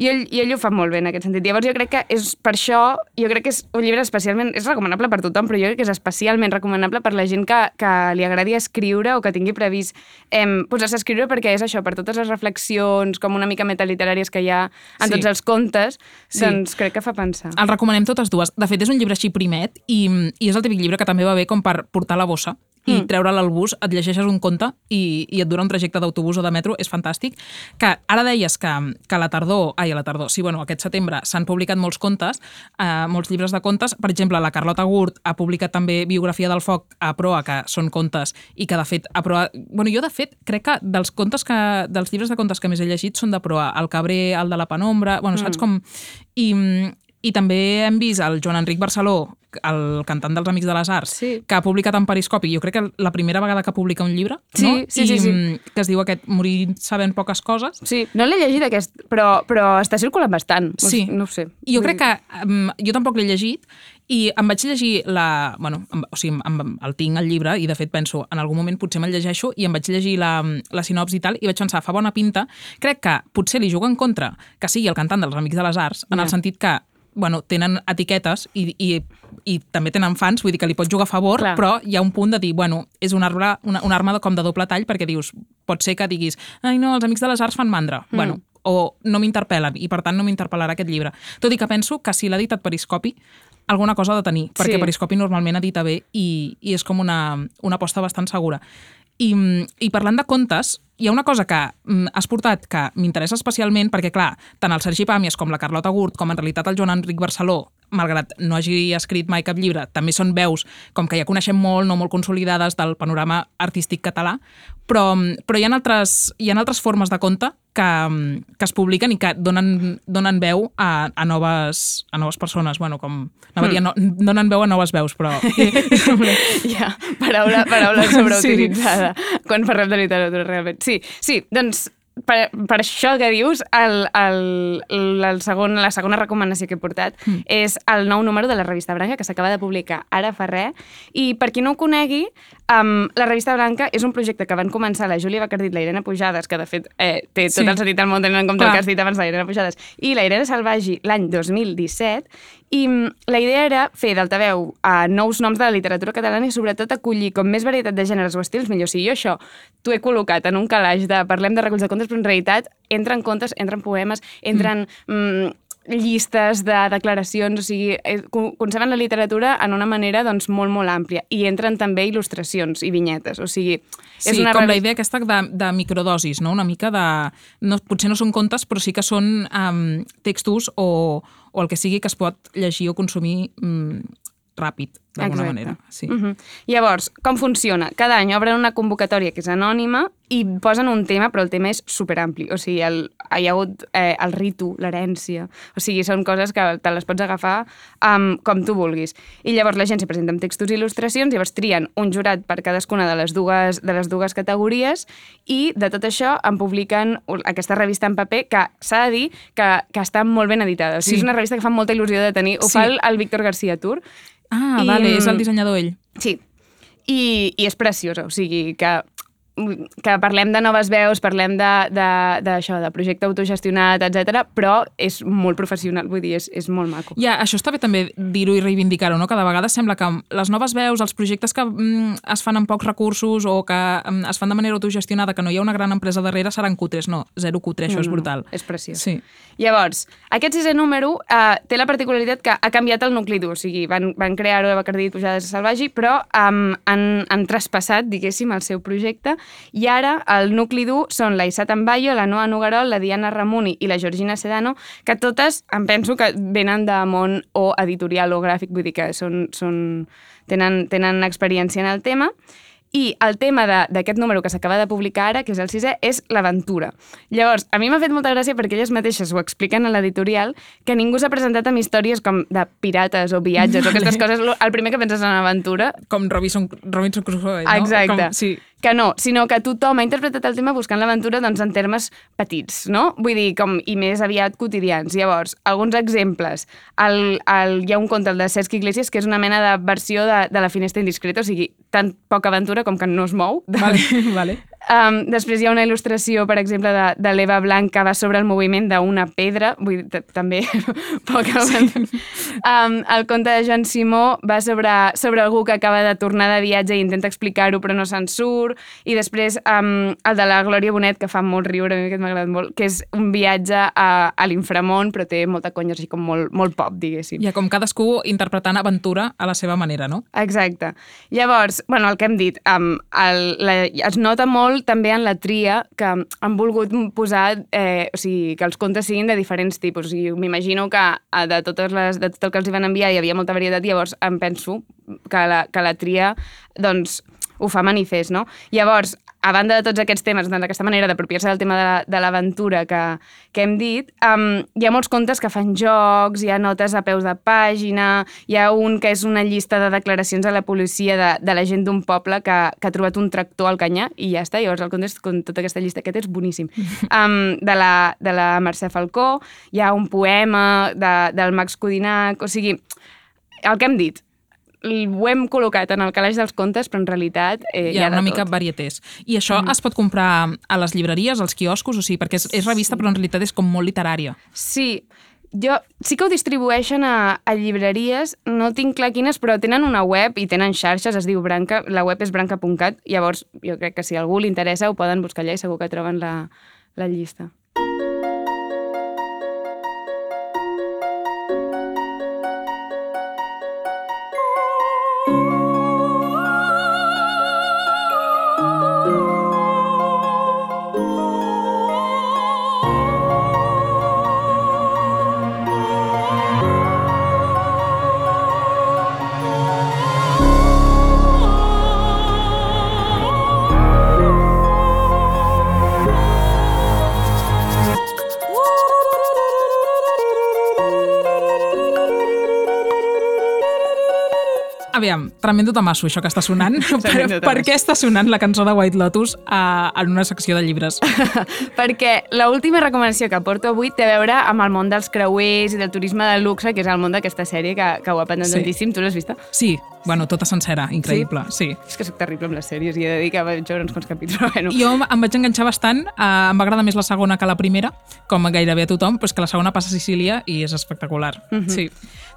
i ell, I ell ho fa molt bé en aquest sentit. Llavors jo crec que és per això, jo crec que és un llibre especialment, és recomanable per tothom, però jo crec que és especialment recomanable per la gent que, que li agradi escriure o que tingui previst eh, posar-se a escriure perquè és això, per totes les reflexions com una mica metaliteràries que hi ha en Sí. tots els contes, Sí. doncs crec que fa pensar. El recomanem totes dues. De fet, és un llibre així primet i, i és el típic llibre que també va bé com per portar la bossa i Mm. mm. treure'l al bus, et llegeixes un conte i, i et dura un trajecte d'autobús o de metro, és fantàstic. Que ara deies que, que a la tardor, ai, a la tardor, sí, bueno, aquest setembre s'han publicat molts contes, eh, molts llibres de contes. Per exemple, la Carlota Gurt ha publicat també Biografia del foc a proa, que són contes i que, de fet, a proa... Bueno, jo, de fet, crec que dels contes que, dels llibres de contes que més he llegit són de proa. El Cabré, el de la Penombra... Bueno, saps com... I, i també hem vist el Joan Enric Barceló, el cantant dels Amics de les Arts, Sí. que ha publicat en Periscopi, jo crec que la primera vegada que publica un llibre, Sí, no? sí, I, sí, sí. mm, que es diu aquest Morir sabent poques coses. Sí, no l'he llegit aquest, però, però està circulant bastant. Sí. No sé. I jo crec que um, jo tampoc l'he llegit i em vaig llegir la... Bueno, em, o sigui, em, el tinc el llibre i de fet penso, en algun moment potser me'l llegeixo i em vaig llegir la, la sinopsi i tal i vaig pensar, fa bona pinta. Crec que potser li juga en contra que sigui el cantant dels Amics de les Arts, en Ja. el sentit que bueno, tenen etiquetes i, i, i també tenen fans, vull dir que li pot jugar a favor, Clar. però hi ha un punt de dir, bueno, és una, arma- una, una arma de, com de doble tall perquè dius, pot ser que diguis, ai no, els Amics de les Arts fan mandra. Mm. Bueno, o no m'interpel·len i per tant no m'interpel·larà aquest llibre. Tot i que penso que si l'ha editat Periscopi alguna cosa ha de tenir, perquè Sí. Periscopi normalment edita bé i, i és com una, una aposta bastant segura. I, I parlant de contes, hi ha una cosa que mm, has portat que m'interessa especialment perquè, clar, tant el Sergi Pàmies com la Carlota Gurt, com en realitat el Joan Enric Barceló, malgrat no hagi escrit mai cap llibre, també són veus com que ja coneixem molt, no molt consolidades del panorama artístic català, però, però hi, ha altres, hi ha altres formes de conte que, que es publiquen i que donen, donen veu a, a, noves, a noves persones. Bueno, com... Anava a dir, no, donen veu a noves veus, però... <laughs> ja, paraula, paraula sobreutilitzada sí. quan parlem de literatura, realment. Sí, sí, doncs per, per això que dius, el, el, el segon, la segona recomanació que he portat mm. és el nou número de la revista Branca, que s'acaba de publicar ara fa res. I per qui no ho conegui, um, la revista Blanca és un projecte que van començar la Júlia Bacardit, la Irene Pujades, que de fet eh, té tot sí. el sentit del món tenint en compte Clar. el que has dit abans la Irene Pujades, i la Irene Salvagi l'any 2017, i mm, la idea era fer d'altaveu a nous noms de la literatura catalana i sobretot acollir com més varietat de gèneres o estils, millor. Sigui, jo això t'ho he col·locat en un calaix de parlem de reculls de contes, però en realitat entren contes, entren poemes, entren mm. Mm, llistes de declaracions, o sigui, eh, conceben la literatura en una manera doncs, molt, molt àmplia. I entren també il·lustracions i vinyetes, o sigui... És sí, una com la idea aquesta de, de microdosis, no? una mica de... No, potser no són contes, però sí que són um, textos o, o el que sigui que es pot llegir o consumir um, ràpid, d'alguna manera. Sí. Uh -huh. Llavors, com funciona? Cada any obren una convocatòria que és anònima i posen un tema, però el tema és superampli. O sigui, el, hi ha hagut eh, el ritu, l'herència... O sigui, són coses que te les pots agafar um, com tu vulguis. I llavors la gent s'hi presenta amb textos i il·lustracions, llavors trien un jurat per cadascuna de les dues, de les dues categories i de tot això en publiquen aquesta revista en paper que s'ha de dir que, que està molt ben editada. O sigui, sí. és una revista que fa molta il·lusió de tenir. Ho sí. fa el, el Víctor García Tour Ah, I, vale, és el dissenyador ell. Sí, i, i és preciosa, o sigui que que parlem de noves veus, parlem d'això, de, de, de projecte autogestionat, etc, però és molt professional, vull dir, és, és molt maco. Ja, això està bé també dir-ho i reivindicar-ho, no? Cada vegada sembla que les noves veus, els projectes que mm, es fan amb pocs recursos o que mm, es fan de manera autogestionada, que no hi ha una gran empresa darrere, seran cutres. No, zero cutre, això no, és brutal. No, és preciós. Sí. Llavors, aquest sisè número eh, té la particularitat que ha canviat el nucli dur, o sigui, van, van crear-ho a Bacardí Pujades de Salvagi, però um, han, han traspassat, diguéssim, el seu projecte i ara el nucli dur són la Isat Ambayo, la Noa Nogarol, la Diana Ramuni i la Georgina Sedano, que totes em penso que venen de món o editorial o gràfic, vull dir que són, són, tenen, tenen experiència en el tema. I el tema d'aquest número que s'acaba de publicar ara, que és el sisè, és l'aventura. Llavors, a mi m'ha fet molta gràcia perquè elles mateixes ho expliquen a l'editorial, que ningú s'ha presentat amb històries com de pirates o viatges o aquestes coses. El primer que penses en aventura... Com Robinson, Robinson Crusoe, no? Exacte. Com, sí que no, sinó que tothom ha interpretat el tema buscant l'aventura doncs, en termes petits, no? Vull dir, com, i més aviat quotidians. Llavors, alguns exemples. El, el, hi ha un conte, el de Cesc Iglesias, que és una mena de versió de, de la finestra indiscreta, o sigui, tan poca aventura com que no es mou. Vale, <laughs> vale. Um, després hi ha una il·lustració, per exemple, de, de l'Eva Blanc que va sobre el moviment d'una pedra, vull dir, també <laughs> poca sí. um, El conte de Joan Simó va sobre, sobre algú que acaba de tornar de viatge i intenta explicar-ho però no se'n surt, i després um, el de la Glòria Bonet, que fa molt riure, a mi aquest m'ha agradat molt, que és un viatge a, a l'inframont, però té molta conya, així com molt, molt pop, diguéssim. Ja, com cadascú interpretant aventura a la seva manera, no? Exacte. Llavors, bueno, el que hem dit, um, el, la, es nota molt molt també en la tria que han volgut posar, eh, o sigui, que els contes siguin de diferents tipus. O sigui, m'imagino que eh, de, totes les, de tot el que els hi van enviar hi havia molta varietat, llavors em penso que la, que la tria, doncs, ho fa manifest, no? Llavors, a banda de tots aquests temes, doncs, d'aquesta manera d'apropiar-se del tema de l'aventura que, que hem dit, um, hi ha molts contes que fan jocs, hi ha notes a peus de pàgina, hi ha un que és una llista de declaracions a la policia de, de la gent d'un poble que, que ha trobat un tractor al canyar i ja està, llavors el conte és con tota aquesta llista, aquest és boníssim. <laughs> Um, de, la, de la Mercè Falcó, hi ha un poema de, del Max Codinac, o sigui, el que hem dit, ho hem col·locat en el calaix dels contes, però en realitat eh, hi ha, hi ha una mica varietés. I això mm. es pot comprar a les llibreries, als quioscos, o sigui, perquè és, és revista, però en realitat és com molt literària. Sí, jo sí que ho distribueixen a, a llibreries, no tinc clar quines, però tenen una web i tenen xarxes, es diu Branca, la web és branca.cat, llavors jo crec que si a algú li interessa ho poden buscar allà i segur que troben la, la llista. Aviam, tremendo tamasso això que està sonant. <laughs> per, per què està sonant la cançó de White Lotus a, en una secció de llibres? <laughs> Perquè l'última recomanació que porto avui té a veure amb el món dels creuers i del turisme de luxe, que és el món d'aquesta sèrie que, que ho ha patat Sí. tantíssim. Tu l'has vista? Sí, bueno, tota sencera, increïble, sí. És que soc terrible amb les sèries i he de dir que vaig veure uns quants capítols. <laughs> Bueno. Jo em vaig enganxar bastant, eh, em va agradar més la segona que la primera, com gairebé a tothom, però és que la segona passa a Sicília i és espectacular. Mhm. Sí.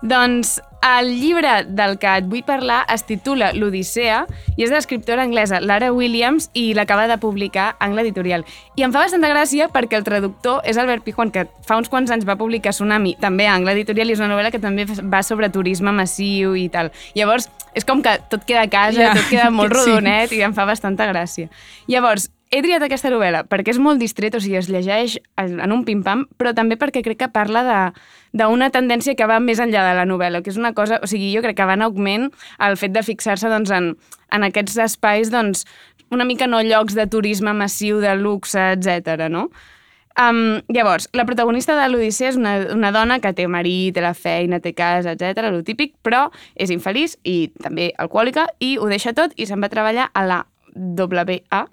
Doncs el llibre del que et vull parlar es titula L'Odissea i és de l'escriptora anglesa Lara Williams i l'acaba de publicar Angle Editorial. I em fa bastanta gràcia perquè el traductor és Albert Pijuan, que fa uns quants anys va publicar Tsunami, també a Angle Editorial, i és una novel·la que també va sobre turisme massiu i tal. Llavors, és com que tot queda a casa, Ja, tot queda molt <laughs> sí. rodonet i em fa bastanta gràcia. Llavors, he triat aquesta novel·la perquè és molt distret, o sigui, es llegeix en un pim-pam, però també perquè crec que parla d'una tendència que va més enllà de la novel·la, que és una cosa, o sigui, jo crec que va en augment el fet de fixar-se doncs, en, en aquests espais, doncs, una mica no llocs de turisme massiu, de luxe, etc. no? Um, llavors, la protagonista de l'Odissea és una, una dona que té marit, té la feina, té casa, etc, lo típic, però és infeliç i també alcohòlica i ho deixa tot i se'n va a treballar a la WA,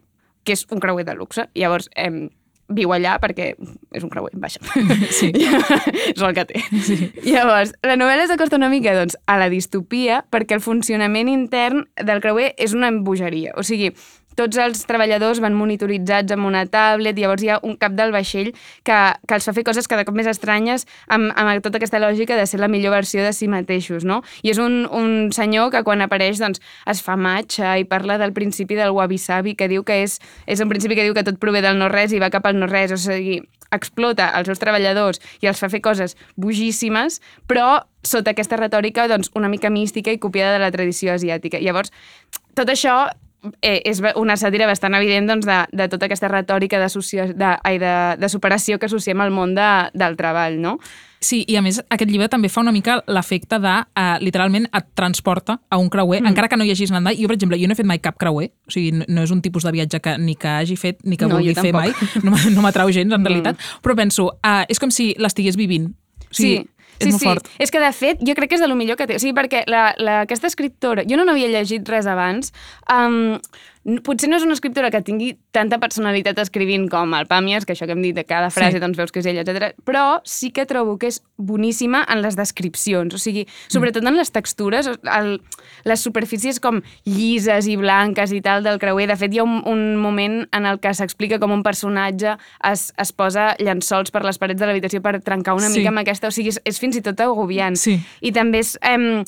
que és un creuer de luxe. Llavors, em, viu allà perquè és un creuer, vaja. <laughs> Sí. <laughs> és el que té. Sí. Llavors, la novel·la s'acosta una mica doncs, a la distopia perquè el funcionament intern del creuer és una embogeria. O sigui, tots els treballadors van monitoritzats amb una tablet, llavors hi ha un cap del vaixell que, que els fa fer coses cada cop més estranyes amb, amb tota aquesta lògica de ser la millor versió de si mateixos, no? I és un, un senyor que quan apareix doncs, es fa matxa i parla del principi del wabi-sabi, que diu que és, és un principi que diu que tot prové del no-res i va cap al no-res, o sigui, explota els seus treballadors i els fa fer coses bojíssimes, però sota aquesta retòrica doncs, una mica mística i copiada de la tradició asiàtica. Llavors, tot això eh, és una sàtira bastant evident doncs, de, de tota aquesta retòrica de, de, ai, de, de superació que associem al món de, del treball, no? Sí, i a més aquest llibre també fa una mica l'efecte de, uh, literalment, et transporta a un creuer, mm. encara que no hi hagis anat mai. Jo, per exemple, jo no he fet mai cap creuer, o sigui, no, no és un tipus de viatge que ni que hagi fet ni que No, vulgui fer mai, no, no m'atrau gens, en <laughs> realitat, però penso, uh, és com si l'estigués vivint. O sigui, sí. És sí, molt sí. fort. És que, de fet, jo crec que és de lo millor que té. O sigui, perquè la, la, aquesta escriptora... Jo no n'havia llegit res abans. Um, potser no és una escriptora que tingui tanta personalitat escrivint com el Pàmies, que això que hem dit de cada frase, Sí. doncs veus que és ella, etc. Però sí que trobo que és boníssima en les descripcions. O sigui, sobretot en les textures, el, les superfícies com llises i blanques i tal del creuer. De fet, hi ha un, un moment en el que s'explica com un personatge es, es posa llençols per les parets de l'habitació per trencar una Sí. mica amb aquesta... O sigui, és, és fins i tot agobiant. Sí. I també és... Eh,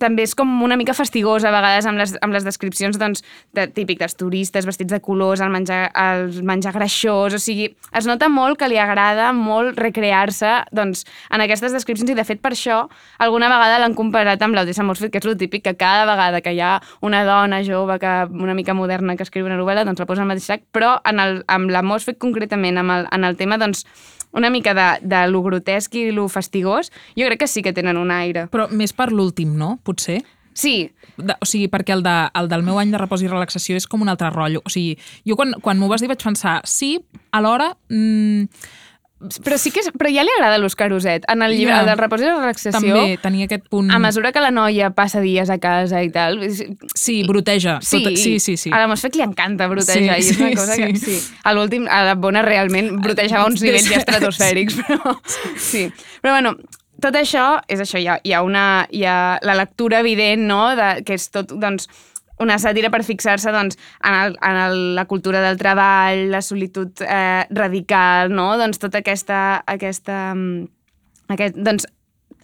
també és com una mica fastigós a vegades amb les, amb les descripcions doncs, de, típic dels turistes vestits de colors, el menjar, el menjar greixós, o sigui, es nota molt que li agrada molt recrear-se doncs, en aquestes descripcions i de fet per això alguna vegada l'han comparat amb l'Odessa Mosfet, que és el típic que cada vegada que hi ha una dona jove que una mica moderna que escriu una novel·la doncs la posa al mateix sac, però en el, amb la Mosfet concretament, amb el, en el tema doncs, una mica de, de lo grotesc i lo fastigós, jo crec que sí que tenen un aire. Però més per l'últim, no? Potser? Sí, De, o sigui, perquè el, de, el del meu any de repòs i relaxació és com un altre rotllo. O sigui, jo quan, quan m'ho vas dir vaig pensar, sí, alhora... Mm, Però sí que és, però ja li agrada l'Òscar Uset. En el llibre, Ja. el del repòs i la relaxació, també tenia aquest punt... a mesura que la noia passa dies a casa i tal... Sí, broteja. Sí, Tot, sí, sí, sí. A la Mosfet li encanta brotejar, Sí, i és una sí, cosa que... sí. Sí. A l'últim, a la bona realment, brotejava uns nivells estratosfèrics, <laughs> però... Sí. Però bueno, tot això, és això, hi ha, hi ha, una, hi ha la lectura evident, no?, de, que és tot, doncs, una sàtira per fixar-se doncs, en, el, en el, la cultura del treball, la solitud eh, radical, no? doncs tota aquesta, aquesta, mm, aquest, doncs,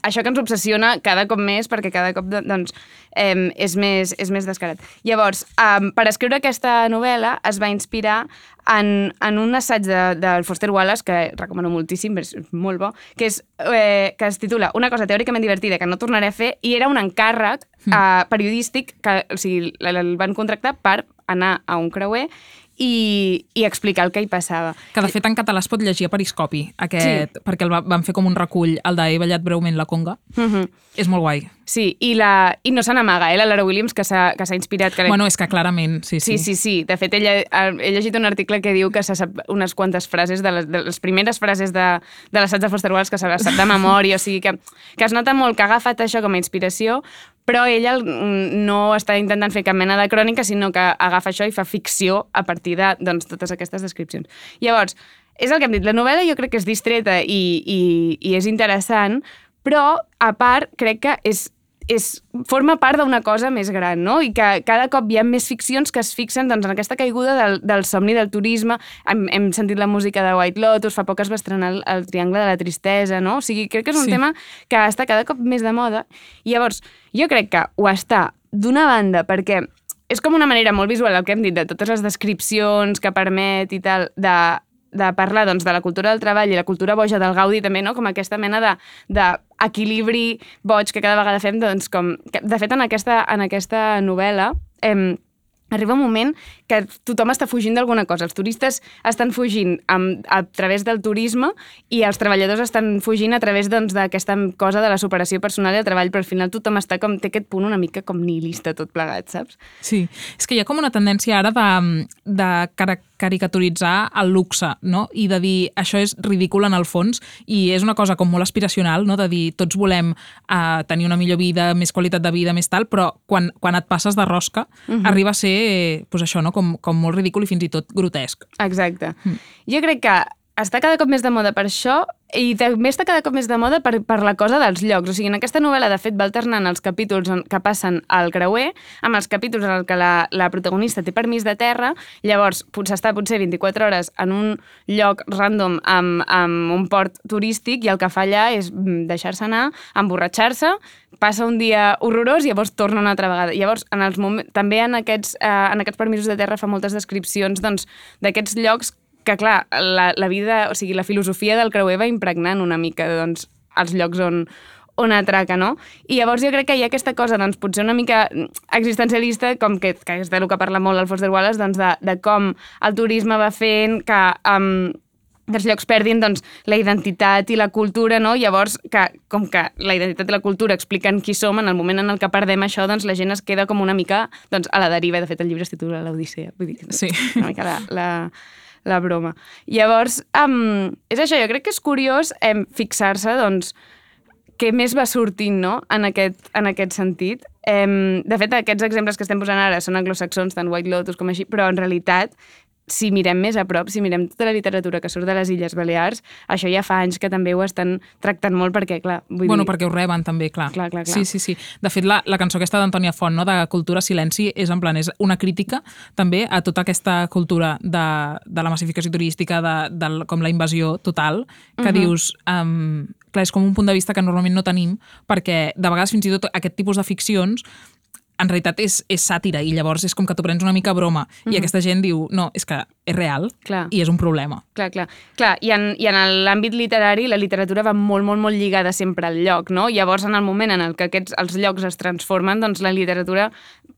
això que ens obsessiona cada cop més perquè cada cop doncs, eh, és, més, és més descarat. Llavors, um, per escriure aquesta novel·la es va inspirar en, en un assaig de, del Foster Wallace, que recomano moltíssim, és molt bo, que, és, eh, que es titula Una cosa teòricament divertida que no tornaré a fer, i era un encàrrec eh, periodístic que o sigui, el van contractar per anar a un creuer i, i explicar el que hi passava. Que de fet en català es pot llegir a Periscopi, aquest, sí. perquè el va, van fer com un recull, el de He ballat breument la conga. Uh -huh. És molt guai. Sí, i, la, i no se n'amaga, eh, la Lara Williams, que s'ha inspirat... Que Bueno, és que clarament, sí, sí. Sí, sí, sí. De fet, ella, he llegit un article que diu que se sap unes quantes frases, de les, de les primeres frases de, de l'assaig de Foster Wallace que se les sap de memòria, o sigui que, que es nota molt que ha agafat això com a inspiració, però ella no està intentant fer cap mena de crònica, sinó que agafa això i fa ficció a partir de doncs, totes aquestes descripcions. Llavors, és el que hem dit, la novel·la jo crec que és distreta i, i, i és interessant, però, a part, crec que és és, forma part d'una cosa més gran, no? I que cada cop hi ha més ficcions que es fixen doncs, en aquesta caiguda del, del somni del turisme. Hem, hem sentit la música de White Lotus, fa poc es va estrenar el, el Triangle de la Tristesa, no? O sigui, crec que és un sí. tema que està cada cop més de moda. I llavors, jo crec que ho està d'una banda perquè és com una manera molt visual, el que hem dit, de totes les descripcions que permet i tal, de de parlar doncs, de la cultura del treball i la cultura boja del Gaudi també, no? com aquesta mena de, de equilibri boig que cada vegada fem, doncs com... De fet, en aquesta, en aquesta novel·la... Eh, arriba un moment que tothom està fugint d'alguna cosa. Els turistes estan fugint amb, a través del turisme i els treballadors estan fugint a través doncs, d'aquesta doncs, cosa de la superació personal i el treball, però al final tothom està com, té aquest punt una mica com nihilista tot plegat, saps? Sí, és que hi ha com una tendència ara de, de caricaturitzar el luxe, no? I de dir això és ridícul en el fons i és una cosa com molt aspiracional, no? De dir tots volem uh, tenir una millor vida, més qualitat de vida, més tal, però quan, quan et passes de rosca uh mhm. -huh. arriba a ser pues això, no? com, com molt ridícul i fins i tot grotesc. Exacte. Mm. Jo crec que està cada cop més de moda per això i també està cada cop més de moda per, per la cosa dels llocs. O sigui, en aquesta novel·la, de fet, va alternant els capítols que passen al creuer amb els capítols en què la, la protagonista té permís de terra, llavors potser està potser 24 hores en un lloc random amb, amb un port turístic i el que fa allà és mm, deixar-se anar, emborratxar-se, passa un dia horrorós i llavors torna una altra vegada. Llavors, en els moments, també en aquests, eh, en aquests permisos de terra fa moltes descripcions doncs, d'aquests doncs, llocs que clar, la, la vida, o sigui, la filosofia del creuer va impregnant una mica doncs, els llocs on, on atraca, no? I llavors jo crec que hi ha aquesta cosa, doncs, potser una mica existencialista, com que, que és del que parla molt el Foster Wallace, doncs, de, de com el turisme va fent que, um, que els llocs perdin doncs, la identitat i la cultura, no? Llavors, que, com que la identitat i la cultura expliquen qui som, en el moment en el que perdem això, doncs la gent es queda com una mica doncs, a la deriva. De fet, el llibre es titula L'Odissea. Vull dir, sí. una mica la, la, la broma. Llavors, um, és això, jo crec que és curiós um, fixar-se, doncs, què més va sortint no? en, aquest, en aquest sentit. Um, de fet, aquests exemples que estem posant ara són anglosaxons, tant White Lotus com així, però en realitat si mirem més a prop, si mirem tota la literatura que surt de les Illes Balears, això ja fa anys que també ho estan tractant molt perquè, clar... Vull bueno, dir... perquè ho reben també, clar. Clar, clar, clar. Sí, sí, sí. De fet, la, la cançó aquesta d'Antònia Font, no, de Cultura Silenci, és en plan, és una crítica també a tota aquesta cultura de, de la massificació turística, de, de, com la invasió total, que uh -huh. dius... Um, clar, és com un punt de vista que normalment no tenim, perquè de vegades fins i tot aquest tipus de ficcions en realitat és, és sàtira i llavors és com que t'ho prens una mica a broma mm -hmm. i mhm. aquesta gent diu, no, és que és real clar. i és un problema. Clar, clar. clar I en, i en l'àmbit literari la literatura va molt, molt, molt lligada sempre al lloc, no? Llavors, en el moment en el que aquests, els llocs es transformen, doncs la literatura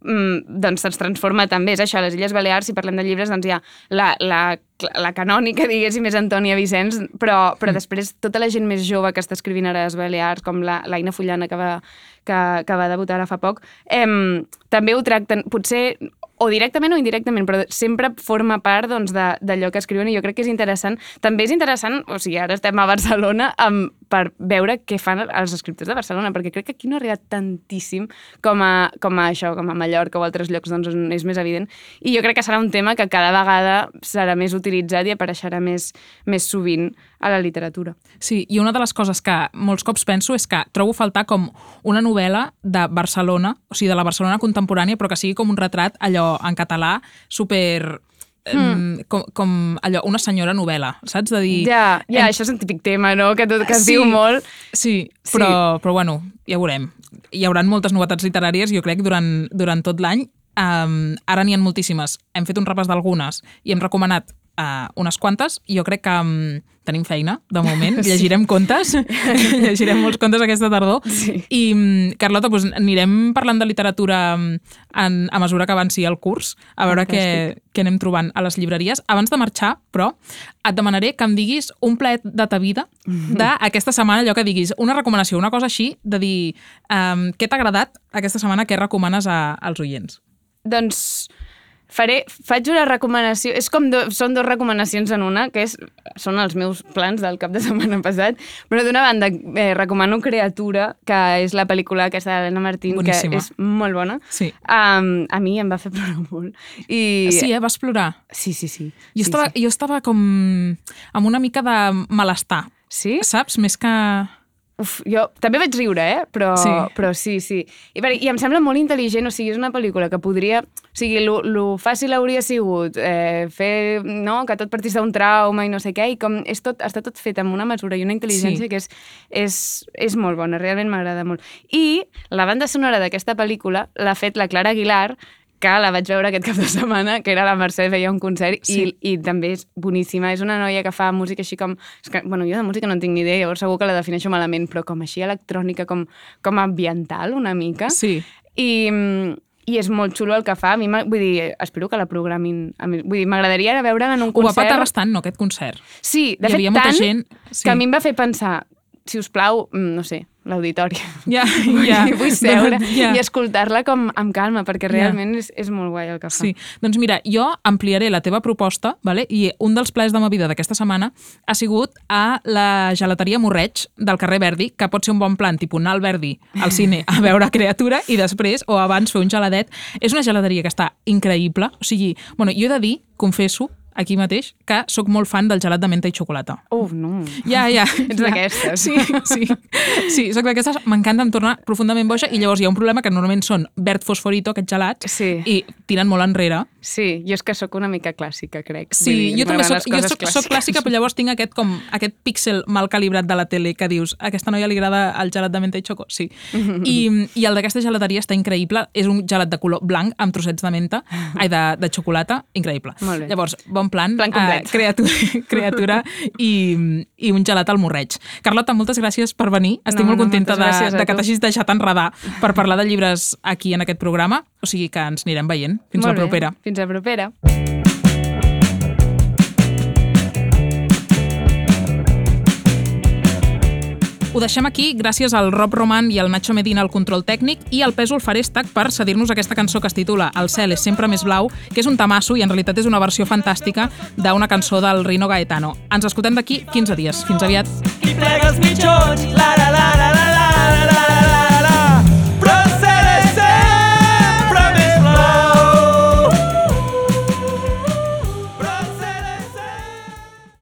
mm, doncs es transforma també. És això, a les Illes Balears, si parlem de llibres, doncs hi ha la, la la canònica, diguéssim, és Antònia Vicenç, però, però mm. després tota la gent més jove que està escrivint ara a les Balears, com l'Aina Fullana, que va, que, que va debutar ara fa poc, eh, també ho tracten, potser o directament o indirectament, però sempre forma part doncs, d'allò que escriuen i jo crec que és interessant. També és interessant, o sigui, ara estem a Barcelona amb, per veure què fan els escriptors de Barcelona, perquè crec que aquí no ha arribat tantíssim com a, com a això, com a Mallorca o altres llocs doncs, on és més evident. I jo crec que serà un tema que cada vegada serà més utilitzat i apareixerà més, més sovint a la literatura. Sí, i una de les coses que molts cops penso és que trobo faltar com una novel·la de Barcelona, o sigui, de la Barcelona contemporània, però que sigui com un retrat allò en català super Mm. com, com allò, una senyora novel·la, saps? De dir... Ja, ja en... això és un típic tema, no?, que, tot, que es sí, diu molt. Sí, però, sí. però bueno, ja veurem. Hi haurà moltes novetats literàries, jo crec, durant, durant tot l'any. Um, ara n'hi ha moltíssimes. Hem fet un repàs d'algunes i hem recomanat uh, unes quantes. Jo crec que um, tenim feina, de moment. <laughs> Sí. Llegirem contes, <laughs> llegirem molts contes aquesta tardor. Sí. I, um, Carlota, doncs, anirem parlant de literatura um, en, a mesura que avanci el curs, a veure què, què anem trobant a les llibreries. Abans de marxar, però, et demanaré que em diguis un plaet de ta vida d'aquesta setmana, allò que diguis, una recomanació, una cosa així, de dir um, què t'ha agradat aquesta setmana, què recomanes a, als oients. Doncs faré, faig una recomanació, és com do, són dues recomanacions en una, que és, són els meus plans del cap de setmana passat, però d'una banda eh, recomano Creatura, que és la pel·lícula aquesta d'Helena Martín, Boníssima. que és molt bona. Sí. Um, a mi em va fer plorar molt. I... Sí, eh? Vas plorar. Sí, sí, sí. Jo, sí, estava, sí. jo estava com amb una mica de malestar, Sí? saps? Més que... Uf, jo també vaig riure, eh? Però Sí. però sí. sí. I, per, I em sembla molt intel·ligent, o sigui, és una pel·lícula que podria... O sigui, lo, lo fàcil hauria sigut eh, fer, no?, que tot partís d'un trauma i no sé què, i com és tot, està tot fet amb una mesura i una intel·ligència sí. que és, és, és molt bona, realment m'agrada molt. I la banda sonora d'aquesta pel·lícula l'ha fet la Clara Aguilar, que la vaig veure aquest cap de setmana, que era la Mercè feia un concert Sí. i, i també és boníssima. És una noia que fa música així com... És que, bueno, jo de música no en tinc ni idea, llavors segur que la defineixo malament, però com així electrònica, com, com ambiental una mica. Sí. I, i és molt xulo el que fa. A mi, vull dir, espero que la programin. A mi, vull dir, m'agradaria veure'la en un Ho va concert. patar bastant, no, aquest concert? Sí, de Hi fet, havia molta tant gent, sí. que a mi em va fer pensar, si us plau, mm, no sé, l'auditori. Ja, <laughs> ja. vull seure Ja. i escoltar-la com amb calma, perquè Ja. realment és, és molt guai el que fa. Sí, doncs mira, jo ampliaré la teva proposta, vale? i un dels plaers de ma vida d'aquesta setmana ha sigut a la gelateria Morreig del carrer Verdi, que pot ser un bon plan, tipus anar al Verdi al cine a veure criatura i després, o abans, fer un geladet. És una gelateria que està increïble, o sigui, bueno, jo he de dir, confesso, aquí mateix, que sóc molt fan del gelat de menta i xocolata. Uf, no. Ja, ja. Ets ja. d'aquestes. Sí, sí. Sí, soc d'aquestes. M'encanta, em torna profundament boja i llavors hi ha un problema que normalment són verd fosforito, aquests gelats, Sí. i tiren molt enrere. Sí, jo és que sóc una mica clàssica, crec. Sí, dir, jo també soc, les jo soc, soc clàssica, però llavors tinc aquest, com, aquest píxel mal calibrat de la tele que dius, a aquesta noia li agrada el gelat de menta i xoco? Sí. I, i el d'aquesta gelateria està increïble. És un gelat de color blanc amb trossets de menta, ai, de, de xocolata, increïble. Molt bé. Llavors, bon plan, Plan complet. eh, <laughs> creatura, creatura i, i un gelat al morreig. Carlota, moltes gràcies per venir. Estic No, molt no, contenta moltes de, de que t'hagis deixat enredar per parlar de llibres aquí en aquest programa. O sigui que ens anirem veient. Fins Molt la bé. propera. Fins la propera. Ho deixem aquí gràcies al Rob Roman i al Nacho Medina al control tècnic i al Pèsol Farestac per cedir-nos aquesta cançó que es titula El cel és sempre més blau, que és un tamasso i en realitat és una versió fantàstica d'una cançó del Rino Gaetano. Ens escoltem d'aquí 15 dies. Fins aviat. Qui plega els mitjons, la la la la la la